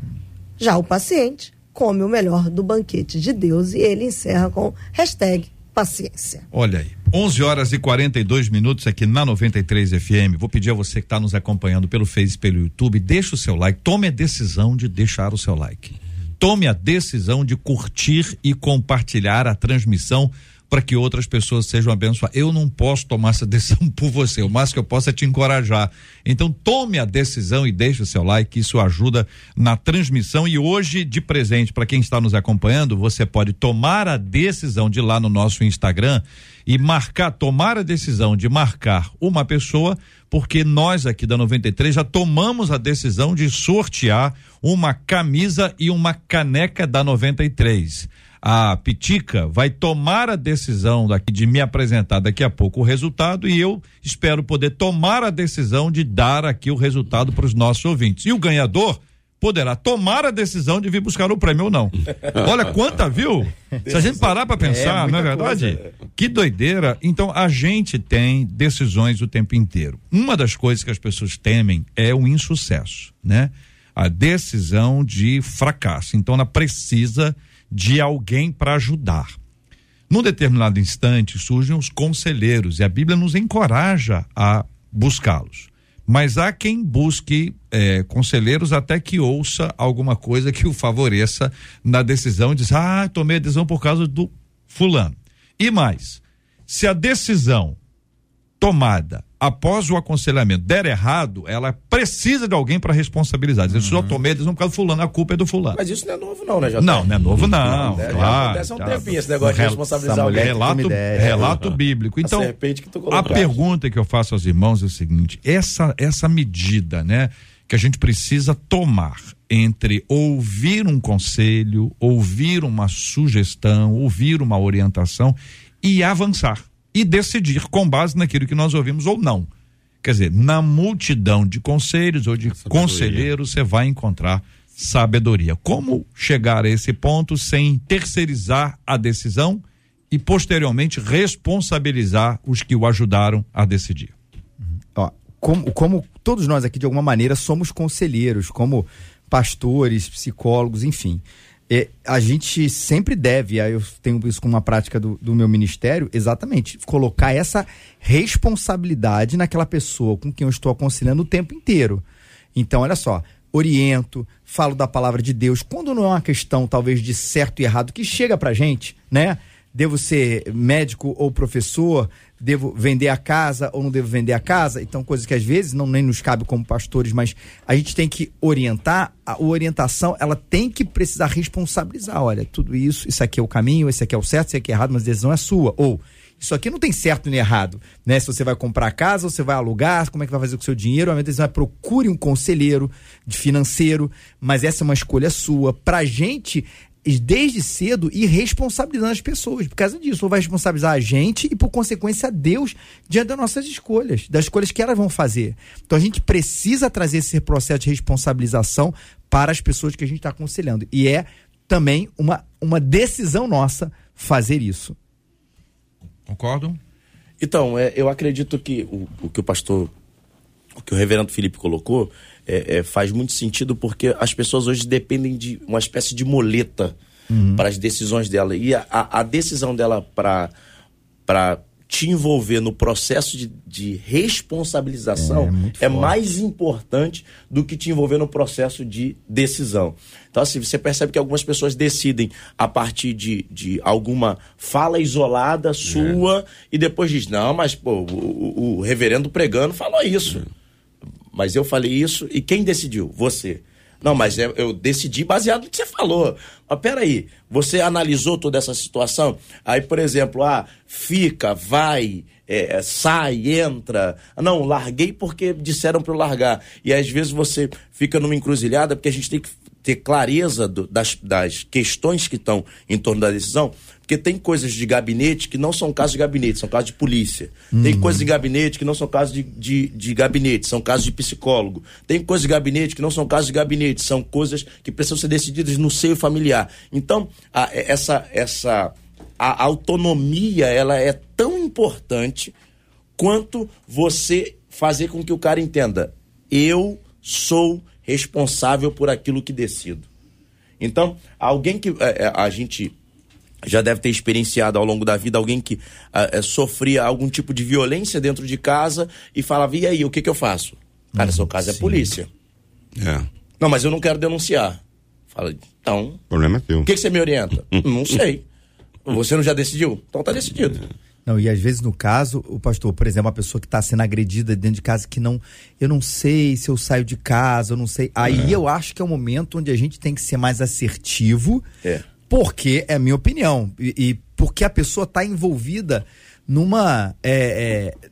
Já o paciente come o melhor do banquete de Deus e ele encerra com hashtag paciência. Olha aí, 11 horas e 42 minutos aqui na 93 FM. Vou pedir a você que está nos acompanhando pelo Face, pelo YouTube, deixa o seu like, tome a decisão de deixar o seu like. Tome a decisão de curtir e compartilhar a transmissão para que outras pessoas sejam abençoadas. Eu não posso tomar essa decisão por você, o mais que eu posso é te encorajar. Então tome a decisão e deixe o seu like, isso ajuda na transmissão e hoje de presente para quem está nos acompanhando, você pode tomar a decisão de ir lá no nosso Instagram e marcar, tomar a decisão de marcar uma pessoa, porque nós aqui da 93 já tomamos a decisão de sortear uma camisa e uma caneca da 93 a Pitica vai tomar a decisão daqui de me apresentar daqui a pouco o resultado e eu espero poder tomar a decisão de dar aqui o resultado para os nossos ouvintes. E o ganhador poderá tomar a decisão de vir buscar o prêmio ou não. Olha quanta, viu? Se a gente parar para pensar, é, não é verdade? Coisa. Que doideira. Então a gente tem decisões o tempo inteiro. Uma das coisas que as pessoas temem é o insucesso, né? A decisão de fracasso. Então ela precisa de alguém para ajudar. Num determinado instante surgem os conselheiros e a Bíblia nos encoraja a buscá-los. Mas há quem busque é, conselheiros até que ouça alguma coisa que o favoreça na decisão, diz: Ah, tomei a decisão por causa do fulano. E mais, se a decisão tomada após o aconselhamento der errado, ela precisa de alguém para responsabilizar. Uhum. Eu só tomei a decisão por causa do fulano, a culpa é do fulano. Mas isso não é novo não, né, Jota? Não, não é novo não. não claro, já acontece há um tempinho esse negócio de responsabilizar alguém. Relato, relato bíblico. Então, a, a pergunta que eu faço aos irmãos é o seguinte, essa, essa medida, né, que a gente precisa tomar entre ouvir um conselho, ouvir uma sugestão, ouvir uma orientação e avançar e decidir com base naquilo que nós ouvimos ou não. Quer dizer, na multidão de conselhos ou de sabedoria. conselheiros, você vai encontrar sabedoria. Como chegar a esse ponto sem terceirizar a decisão e posteriormente responsabilizar os que o ajudaram a decidir? Uhum. Ó, como, como todos nós aqui, de alguma maneira, somos conselheiros, como pastores, psicólogos, enfim. É, a gente sempre deve, aí eu tenho isso como uma prática do, do meu ministério, exatamente, colocar essa responsabilidade naquela pessoa com quem eu estou aconselhando o tempo inteiro. Então, olha só, oriento, falo da palavra de Deus. Quando não é uma questão, talvez, de certo e errado, que chega pra gente, né? Devo ser médico ou professor? Devo vender a casa ou não devo vender a casa? Então, coisas que às vezes não nem nos cabe como pastores, mas a gente tem que orientar. A orientação, ela tem que precisar responsabilizar. Olha, tudo isso, isso aqui é o caminho, esse aqui é o certo, esse aqui é errado, mas a decisão é sua. Ou, isso aqui não tem certo nem errado, né? Se você vai comprar casa, você vai alugar, como é que vai fazer com o seu dinheiro? A minha decisão é procure um conselheiro de financeiro, mas essa é uma escolha sua. Pra gente, desde cedo e responsabilizando as pessoas. Por causa disso, ou vai responsabilizar a gente e, por consequência, a Deus diante das nossas escolhas, das escolhas que elas vão fazer. Então a gente precisa trazer esse processo de responsabilização para as pessoas que a gente está aconselhando. E é também uma, uma decisão nossa fazer isso. Concordam? Então, é, eu acredito que o, o que o pastor, o que o reverendo Felipe colocou, é, é, faz muito sentido porque as pessoas hoje dependem de uma espécie de moleta uhum. para as decisões dela. E a, a decisão dela para te envolver no processo de, de responsabilização é, é mais importante do que te envolver no processo de decisão. Então, assim, você percebe que algumas pessoas decidem a partir de, de alguma fala isolada sua é. e depois diz: não, mas pô, o, o, o reverendo pregando falou isso. É. Mas eu falei isso e quem decidiu? Você. Não, mas eu, eu decidi baseado no que você falou. Mas peraí, você analisou toda essa situação? Aí, por exemplo, ah, fica, vai, é, sai, entra. Não, larguei porque disseram para eu largar. E às vezes você fica numa encruzilhada porque a gente tem que ter clareza do, das, das questões que estão em torno da decisão, porque tem coisas de gabinete que não são casos de gabinete, são casos de polícia. Uhum. Tem coisas de gabinete que não são casos de, de, de, gabinete, são casos de psicólogo. Tem coisas de gabinete que não são casos de gabinete, são coisas que precisam ser decididas no seio familiar. Então, a, essa, essa a autonomia ela é tão importante quanto você fazer com que o cara entenda: eu sou responsável por aquilo que decido. Então, alguém que é, é, a gente já deve ter experienciado ao longo da vida, alguém que é, sofria algum tipo de violência dentro de casa e falava: e aí, o que, que eu faço? Cara, hum, seu caso é polícia. É. Não, mas eu não quero denunciar. Fala, então. O problema é teu. O que, que você me orienta? não sei. Você não já decidiu? Então tá decidido. É. Não, e às vezes no caso, o pastor, por exemplo, uma pessoa que está sendo agredida dentro de casa que não, eu não sei se eu saio de casa, eu não sei. Aí é. eu acho que é o um momento onde a gente tem que ser mais assertivo, é. Porque é a minha opinião e, e porque a pessoa está envolvida numa é, é,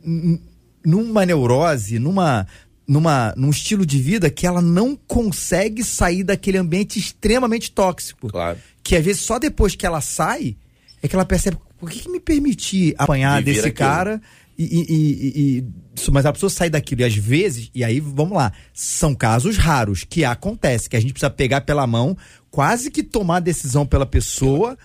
numa neurose, numa numa, num estilo de vida que ela não consegue sair daquele ambiente extremamente tóxico. Claro. Que às vezes só depois que ela sai é que ela percebe por que, que me permitir apanhar desse aquilo. cara e, e, e, e, mas a pessoa sai daquilo e às vezes, e aí vamos lá, são casos raros que acontece, que a gente precisa pegar pela mão, quase que tomar a decisão pela pessoa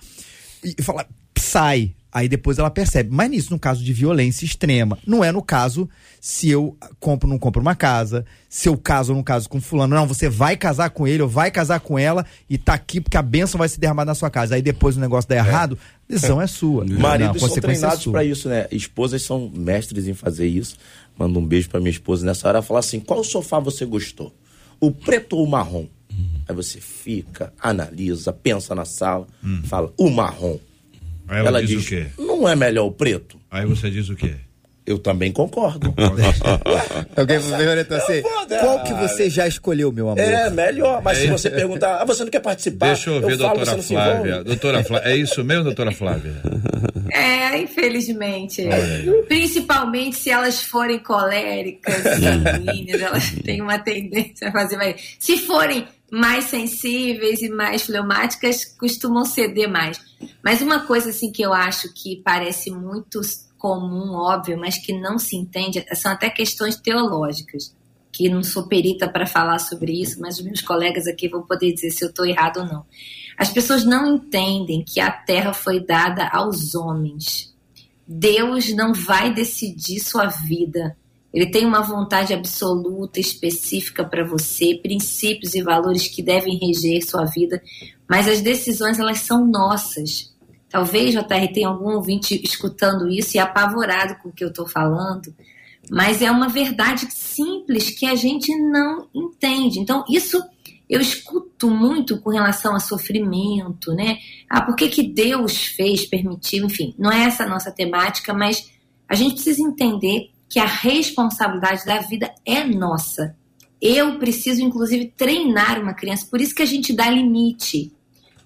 e falar, sai. Aí depois ela percebe. Mas nisso, no caso de violência extrema, não é no caso se eu compro ou não compro uma casa, se eu caso ou não caso com fulano. Não, você vai casar com ele ou vai casar com ela e tá aqui porque a benção vai se derramar na sua casa. Aí depois o negócio dá é. errado, a decisão é, é sua. Maridos não, são é treinados é para isso, né? Esposas são mestres em fazer isso. Manda um beijo para minha esposa nessa hora. Fala assim: qual sofá você gostou? O preto ou o marrom? Uhum. Aí você fica, analisa, pensa na sala, uhum. fala: o marrom. Aí ela, ela diz, diz, o quê? Não é melhor o preto? Aí você diz o quê? Eu também concordo. Alguém me orientar assim? Qual que você já escolheu, meu amor? É, melhor. Mas é se você perguntar, ah, você não quer participar? Deixa eu ouvir, eu doutora falo, Flávia. Doutora Flávia, é isso mesmo, doutora Flávia? É, infelizmente. Principalmente se elas forem coléricas, sanguíneas, elas têm uma tendência a fazer mais. Se forem mais sensíveis e mais fleumáticas costumam ceder mais. Mas uma coisa assim que eu acho que parece muito comum, óbvio, mas que não se entende, são até questões teológicas, que não sou perita para falar sobre isso, mas os meus colegas aqui vão poder dizer se eu estou errado ou não. As pessoas não entendem que a terra foi dada aos homens. Deus não vai decidir sua vida ele tem uma vontade absoluta, específica para você, princípios e valores que devem reger sua vida, mas as decisões elas são nossas. Talvez, JR, tenha algum ouvinte escutando isso e apavorado com o que eu estou falando, mas é uma verdade simples que a gente não entende. Então, isso eu escuto muito com relação a sofrimento, né? Ah, por que, que Deus fez, permitiu, enfim, não é essa a nossa temática, mas a gente precisa entender que a responsabilidade da vida é nossa. Eu preciso, inclusive, treinar uma criança, por isso que a gente dá limite,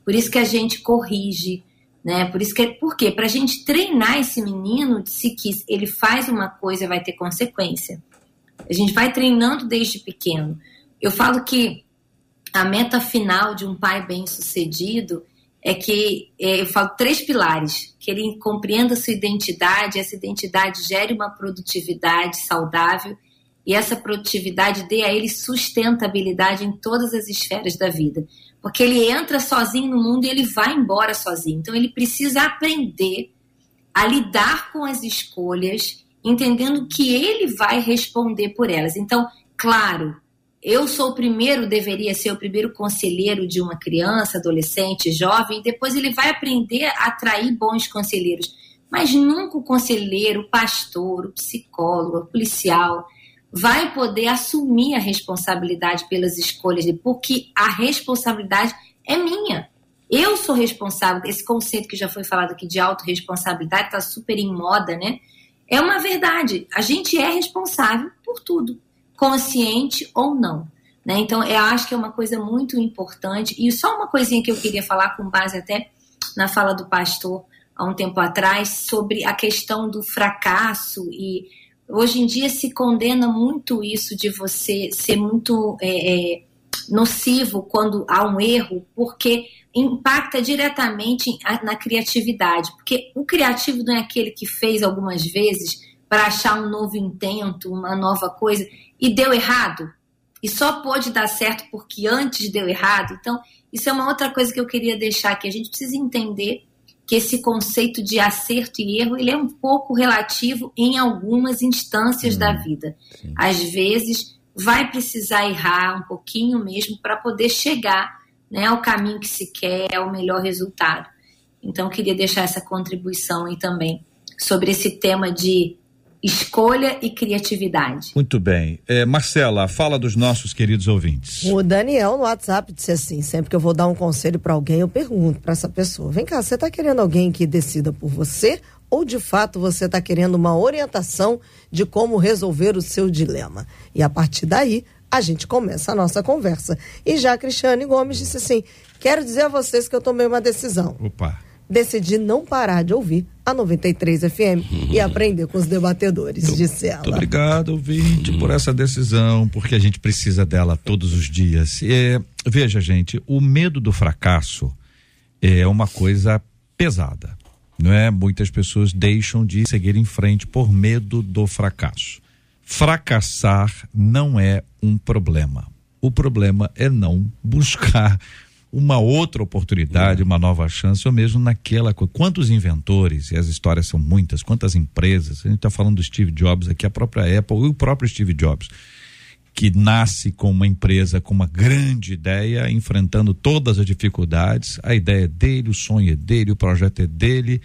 por isso que a gente corrige, né? Por isso que, por quê? Para a gente treinar esse menino de se que ele faz uma coisa vai ter consequência. A gente vai treinando desde pequeno. Eu falo que a meta final de um pai bem sucedido é que é, eu falo três pilares: que ele compreenda sua identidade, essa identidade gere uma produtividade saudável e essa produtividade dê a ele sustentabilidade em todas as esferas da vida. Porque ele entra sozinho no mundo e ele vai embora sozinho. Então ele precisa aprender a lidar com as escolhas, entendendo que ele vai responder por elas. Então, claro, eu sou o primeiro, deveria ser o primeiro conselheiro de uma criança, adolescente, jovem, e depois ele vai aprender a atrair bons conselheiros. Mas nunca o conselheiro, o pastor, o psicólogo, o policial vai poder assumir a responsabilidade pelas escolhas dele, porque a responsabilidade é minha. Eu sou responsável. Esse conceito que já foi falado aqui de autorresponsabilidade está super em moda, né? É uma verdade. A gente é responsável por tudo consciente ou não. Né? Então, eu acho que é uma coisa muito importante. E só uma coisinha que eu queria falar, com base até na fala do pastor há um tempo atrás, sobre a questão do fracasso. E hoje em dia se condena muito isso de você ser muito é, é, nocivo quando há um erro, porque impacta diretamente na criatividade. Porque o criativo não é aquele que fez algumas vezes para achar um novo intento, uma nova coisa e deu errado. E só pôde dar certo porque antes deu errado. Então, isso é uma outra coisa que eu queria deixar aqui. A gente precisa entender que esse conceito de acerto e erro ele é um pouco relativo em algumas instâncias hum, da vida. Sim. Às vezes vai precisar errar um pouquinho mesmo para poder chegar né, ao caminho que se quer, ao melhor resultado. Então, eu queria deixar essa contribuição aí também sobre esse tema de escolha e criatividade. Muito bem. É, Marcela, fala dos nossos queridos ouvintes. O Daniel no WhatsApp disse assim: sempre que eu vou dar um conselho para alguém, eu pergunto para essa pessoa: vem cá, você está querendo alguém que decida por você? Ou de fato você está querendo uma orientação de como resolver o seu dilema? E a partir daí, a gente começa a nossa conversa. E já a Cristiane Gomes disse assim: quero dizer a vocês que eu tomei uma decisão. Opa decidi não parar de ouvir a 93 FM uhum. e aprender com os debatedores, muito, disse ela. Muito obrigado, ouvinte, uhum. por essa decisão, porque a gente precisa dela todos os dias. É, veja, gente, o medo do fracasso é uma coisa pesada, não é? Muitas pessoas deixam de seguir em frente por medo do fracasso. Fracassar não é um problema. O problema é não buscar uma outra oportunidade, uma nova chance, ou mesmo naquela. Quantos inventores, e as histórias são muitas, quantas empresas, a gente está falando do Steve Jobs aqui, a própria Apple e o próprio Steve Jobs, que nasce com uma empresa com uma grande ideia, enfrentando todas as dificuldades, a ideia é dele, o sonho é dele, o projeto é dele,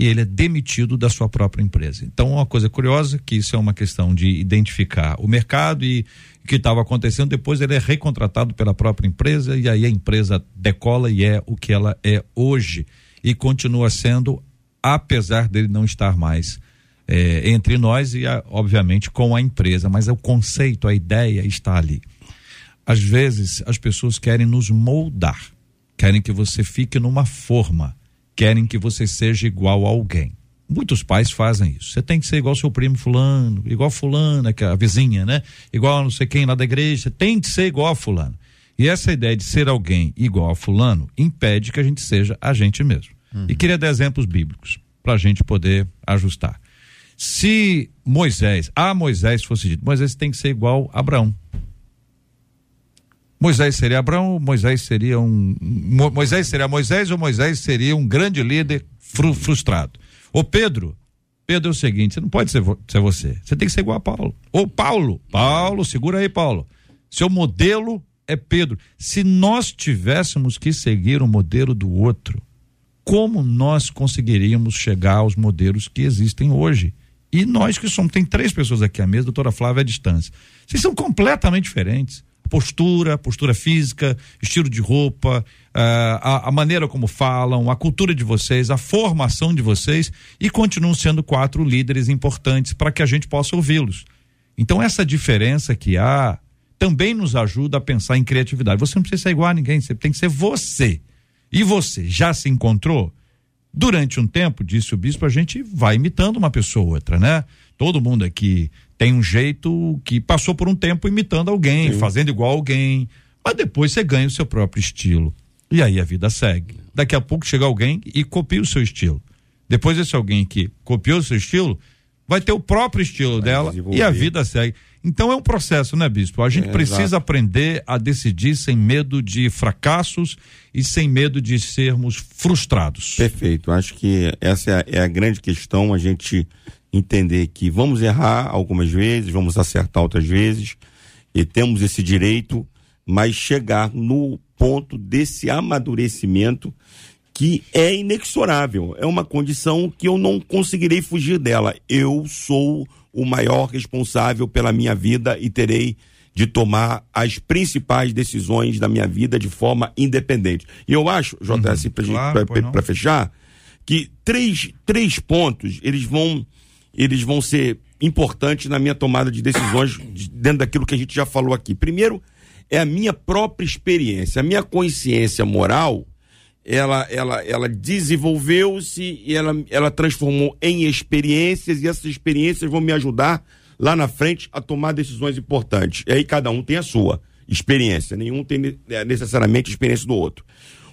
e ele é demitido da sua própria empresa. Então, uma coisa curiosa, que isso é uma questão de identificar o mercado e o que estava acontecendo, depois ele é recontratado pela própria empresa e aí a empresa decola e é o que ela é hoje e continua sendo, apesar dele não estar mais é, entre nós e, obviamente, com a empresa, mas o conceito, a ideia está ali. Às vezes as pessoas querem nos moldar, querem que você fique numa forma querem que você seja igual a alguém. Muitos pais fazem isso. Você tem que ser igual ao seu primo fulano, igual fulana, que é a vizinha, né? Igual a não sei quem lá da igreja. Você tem que ser igual a fulano. E essa ideia de ser alguém igual a fulano impede que a gente seja a gente mesmo. Uhum. E queria dar exemplos bíblicos para a gente poder ajustar. Se Moisés, a Moisés fosse dito, Moisés tem que ser igual a Abraão. Moisés seria Abraão, Moisés seria um Moisés seria Moisés ou Moisés seria um grande líder fru, frustrado. O Pedro, Pedro é o seguinte: você não pode ser, ser você. Você tem que ser igual a Paulo. Ou Paulo. Paulo, segura aí, Paulo. Seu modelo é Pedro. Se nós tivéssemos que seguir o modelo do outro, como nós conseguiríamos chegar aos modelos que existem hoje? E nós que somos, tem três pessoas aqui à mesa, doutora Flávia à distância. Vocês são completamente diferentes. Postura, postura física, estilo de roupa, uh, a, a, maneira como falam, a cultura de vocês, a formação de vocês e continuam sendo quatro líderes importantes para que a gente possa ouvi-los. Então, essa diferença que há também nos ajuda a pensar em criatividade. Você não precisa ser igual a ninguém, você tem que ser você. E você já se encontrou? Durante um tempo, disse o bispo, a gente vai imitando uma pessoa ou outra, né? Todo mundo aqui tem um jeito que passou por um tempo imitando alguém, Sim. fazendo igual alguém, mas depois você ganha o seu próprio estilo. E aí a vida segue. Daqui a pouco chega alguém e copia o seu estilo. Depois esse alguém que copiou o seu estilo vai ter o próprio estilo vai dela e a vida segue. Então é um processo, né, bispo? A gente é, precisa exato. aprender a decidir sem medo de fracassos e sem medo de sermos frustrados. Perfeito. Acho que essa é a, é a grande questão, a gente entender que vamos errar algumas vezes, vamos acertar outras vezes, e temos esse direito, mas chegar no ponto desse amadurecimento que é inexorável. É uma condição que eu não conseguirei fugir dela. Eu sou o maior responsável pela minha vida e terei de tomar as principais decisões da minha vida de forma independente. E eu acho, JS, uhum, para claro, fechar, que três, três pontos eles vão, eles vão ser importantes na minha tomada de decisões dentro daquilo que a gente já falou aqui. Primeiro, é a minha própria experiência, a minha consciência moral ela, ela, ela desenvolveu-se e ela, ela transformou em experiências e essas experiências vão me ajudar lá na frente a tomar decisões importantes. E aí cada um tem a sua experiência, nenhum tem é, necessariamente a experiência do outro.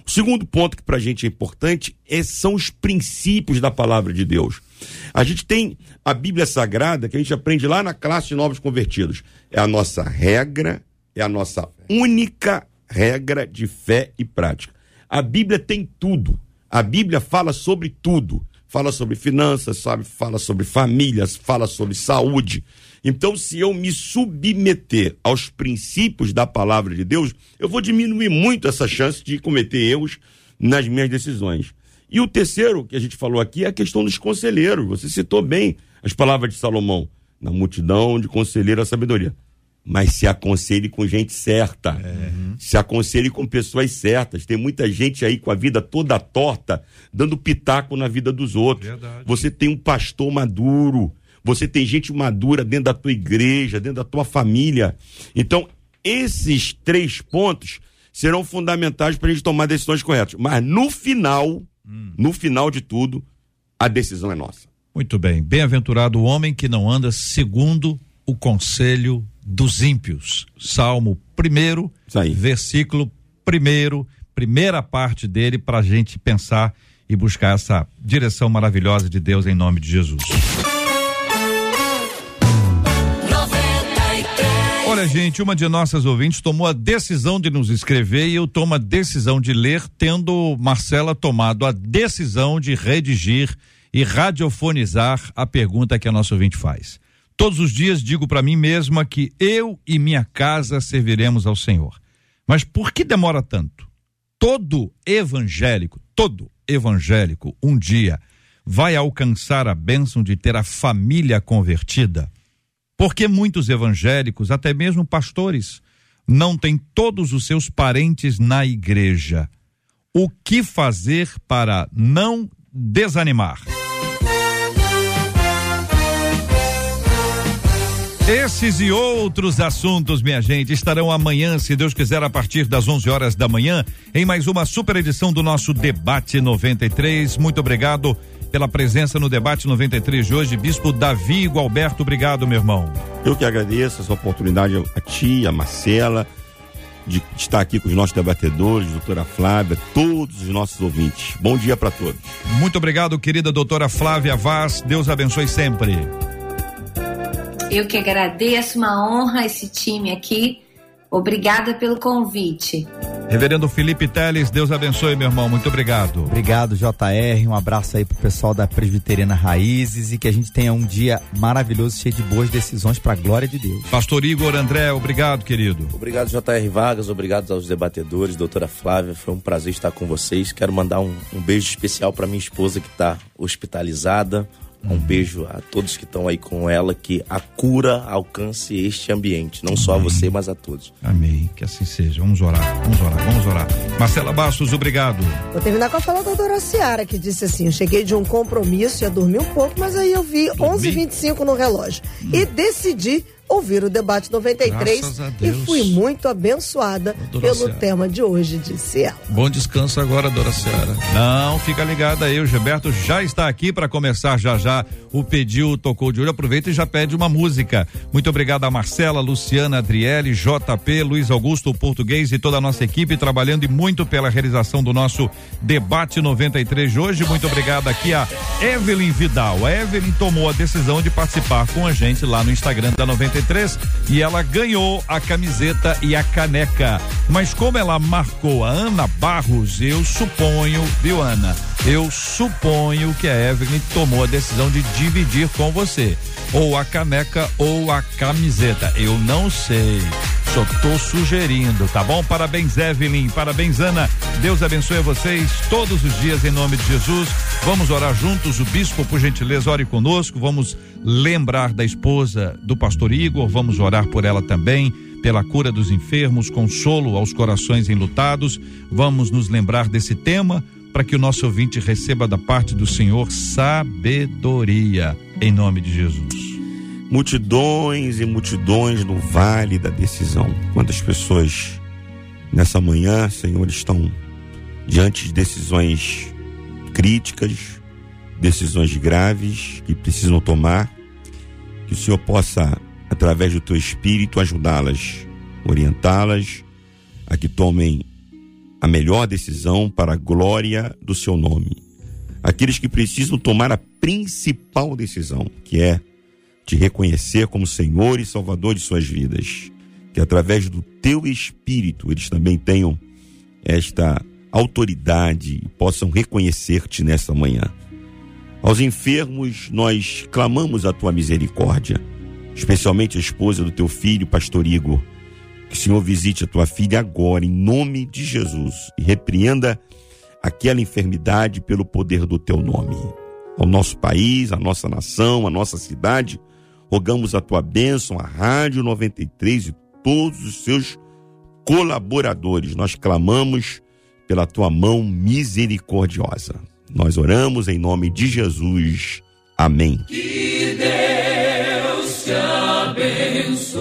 O segundo ponto que para a gente é importante é, são os princípios da palavra de Deus. A gente tem a Bíblia Sagrada que a gente aprende lá na classe de novos convertidos. É a nossa regra, é a nossa única regra de fé e prática. A Bíblia tem tudo. A Bíblia fala sobre tudo. Fala sobre finanças, sabe? Fala sobre famílias, fala sobre saúde. Então, se eu me submeter aos princípios da palavra de Deus, eu vou diminuir muito essa chance de cometer erros nas minhas decisões. E o terceiro que a gente falou aqui é a questão dos conselheiros. Você citou bem as palavras de Salomão. Na multidão de conselheiros a sabedoria mas se aconselhe com gente certa. É. Se aconselhe com pessoas certas. Tem muita gente aí com a vida toda torta, dando pitaco na vida dos outros. Verdade. Você tem um pastor maduro, você tem gente madura dentro da tua igreja, dentro da tua família. Então, esses três pontos serão fundamentais para a gente tomar decisões corretas. Mas no final, hum. no final de tudo, a decisão é nossa. Muito bem. Bem-aventurado o homem que não anda segundo o conselho dos ímpios. Salmo 1, versículo 1, primeira parte dele, para a gente pensar e buscar essa direção maravilhosa de Deus em nome de Jesus. Olha, gente, uma de nossas ouvintes tomou a decisão de nos escrever e eu tomo a decisão de ler, tendo Marcela tomado a decisão de redigir e radiofonizar a pergunta que a nossa ouvinte faz. Todos os dias digo para mim mesma que eu e minha casa serviremos ao Senhor. Mas por que demora tanto? Todo evangélico, todo evangélico, um dia vai alcançar a bênção de ter a família convertida? Porque muitos evangélicos, até mesmo pastores, não têm todos os seus parentes na igreja. O que fazer para não desanimar? Esses e outros assuntos, minha gente, estarão amanhã, se Deus quiser, a partir das 11 horas da manhã, em mais uma super edição do nosso Debate 93. Muito obrigado pela presença no Debate 93 de hoje. Bispo Davi Gualberto, obrigado, meu irmão. Eu que agradeço essa oportunidade a ti, a Marcela, de estar aqui com os nossos debatedores, doutora Flávia, todos os nossos ouvintes. Bom dia para todos. Muito obrigado, querida doutora Flávia Vaz. Deus abençoe sempre. Eu que agradeço, uma honra esse time aqui. Obrigada pelo convite. Reverendo Felipe Teles, Deus abençoe, meu irmão. Muito obrigado. Obrigado, JR. Um abraço aí pro pessoal da Presbiteriana Raízes e que a gente tenha um dia maravilhoso, cheio de boas decisões para a glória de Deus. Pastor Igor André, obrigado, querido. Obrigado, JR Vargas. Obrigado aos debatedores, doutora Flávia. Foi um prazer estar com vocês. Quero mandar um, um beijo especial para minha esposa que está hospitalizada um beijo a todos que estão aí com ela, que a cura alcance este ambiente, não Amém. só a você, mas a todos. Amém. Que assim seja. Vamos orar, vamos orar, vamos orar. Marcela Bastos, obrigado. Vou terminar com a fala da doutora Ciara, que disse assim: eu cheguei de um compromisso, ia dormir um pouco, mas aí eu vi 11h25 no relógio. Hum. E decidi ouvir o debate 93 e fui muito abençoada pelo tema de hoje, disse ela. Bom descanso agora, Dora Seara. Não, fica ligada aí, o Gilberto já está aqui para começar já já o pediu, tocou de olho, aproveita e já pede uma música. Muito obrigado a Marcela, Luciana, Adriele, JP, Luiz Augusto, Português e toda a nossa equipe trabalhando e muito pela realização do nosso debate 93 de hoje. Muito obrigado aqui a Evelyn Vidal. A Evelyn tomou a decisão de participar com a gente lá no Instagram da 93 93 e ela ganhou a camiseta e a caneca. Mas como ela marcou a Ana Barros, eu suponho, viu, Ana? Eu suponho que a Evelyn tomou a decisão de dividir com você. Ou a caneca ou a camiseta. Eu não sei. Só tô sugerindo, tá bom? Parabéns, Evelyn. Parabéns, Ana. Deus abençoe vocês todos os dias em nome de Jesus. Vamos orar juntos. O bispo, por gentileza, ore conosco. Vamos lembrar da esposa do pastor Igor. Vamos orar por ela também pela cura dos enfermos, consolo aos corações enlutados. Vamos nos lembrar desse tema para que o nosso ouvinte receba da parte do Senhor sabedoria, em nome de Jesus. Multidões e multidões no vale da decisão. Quantas pessoas nessa manhã, Senhor, estão diante de decisões críticas, decisões graves que precisam tomar, que o Senhor possa, através do teu espírito, ajudá-las, orientá-las a que tomem a melhor decisão para a glória do seu nome. Aqueles que precisam tomar a principal decisão, que é te reconhecer como Senhor e Salvador de suas vidas. Que através do teu espírito eles também tenham esta autoridade e possam reconhecer-te nesta manhã. Aos enfermos, nós clamamos a tua misericórdia, especialmente a esposa do teu filho, pastor Igor que o Senhor visite a tua filha agora, em nome de Jesus, e repreenda aquela enfermidade pelo poder do teu nome. Ao nosso país, à nossa nação, à nossa cidade, rogamos a tua bênção, a Rádio 93 e todos os seus colaboradores. Nós clamamos pela tua mão misericordiosa. Nós oramos em nome de Jesus. Amém. Que Deus te abençoe.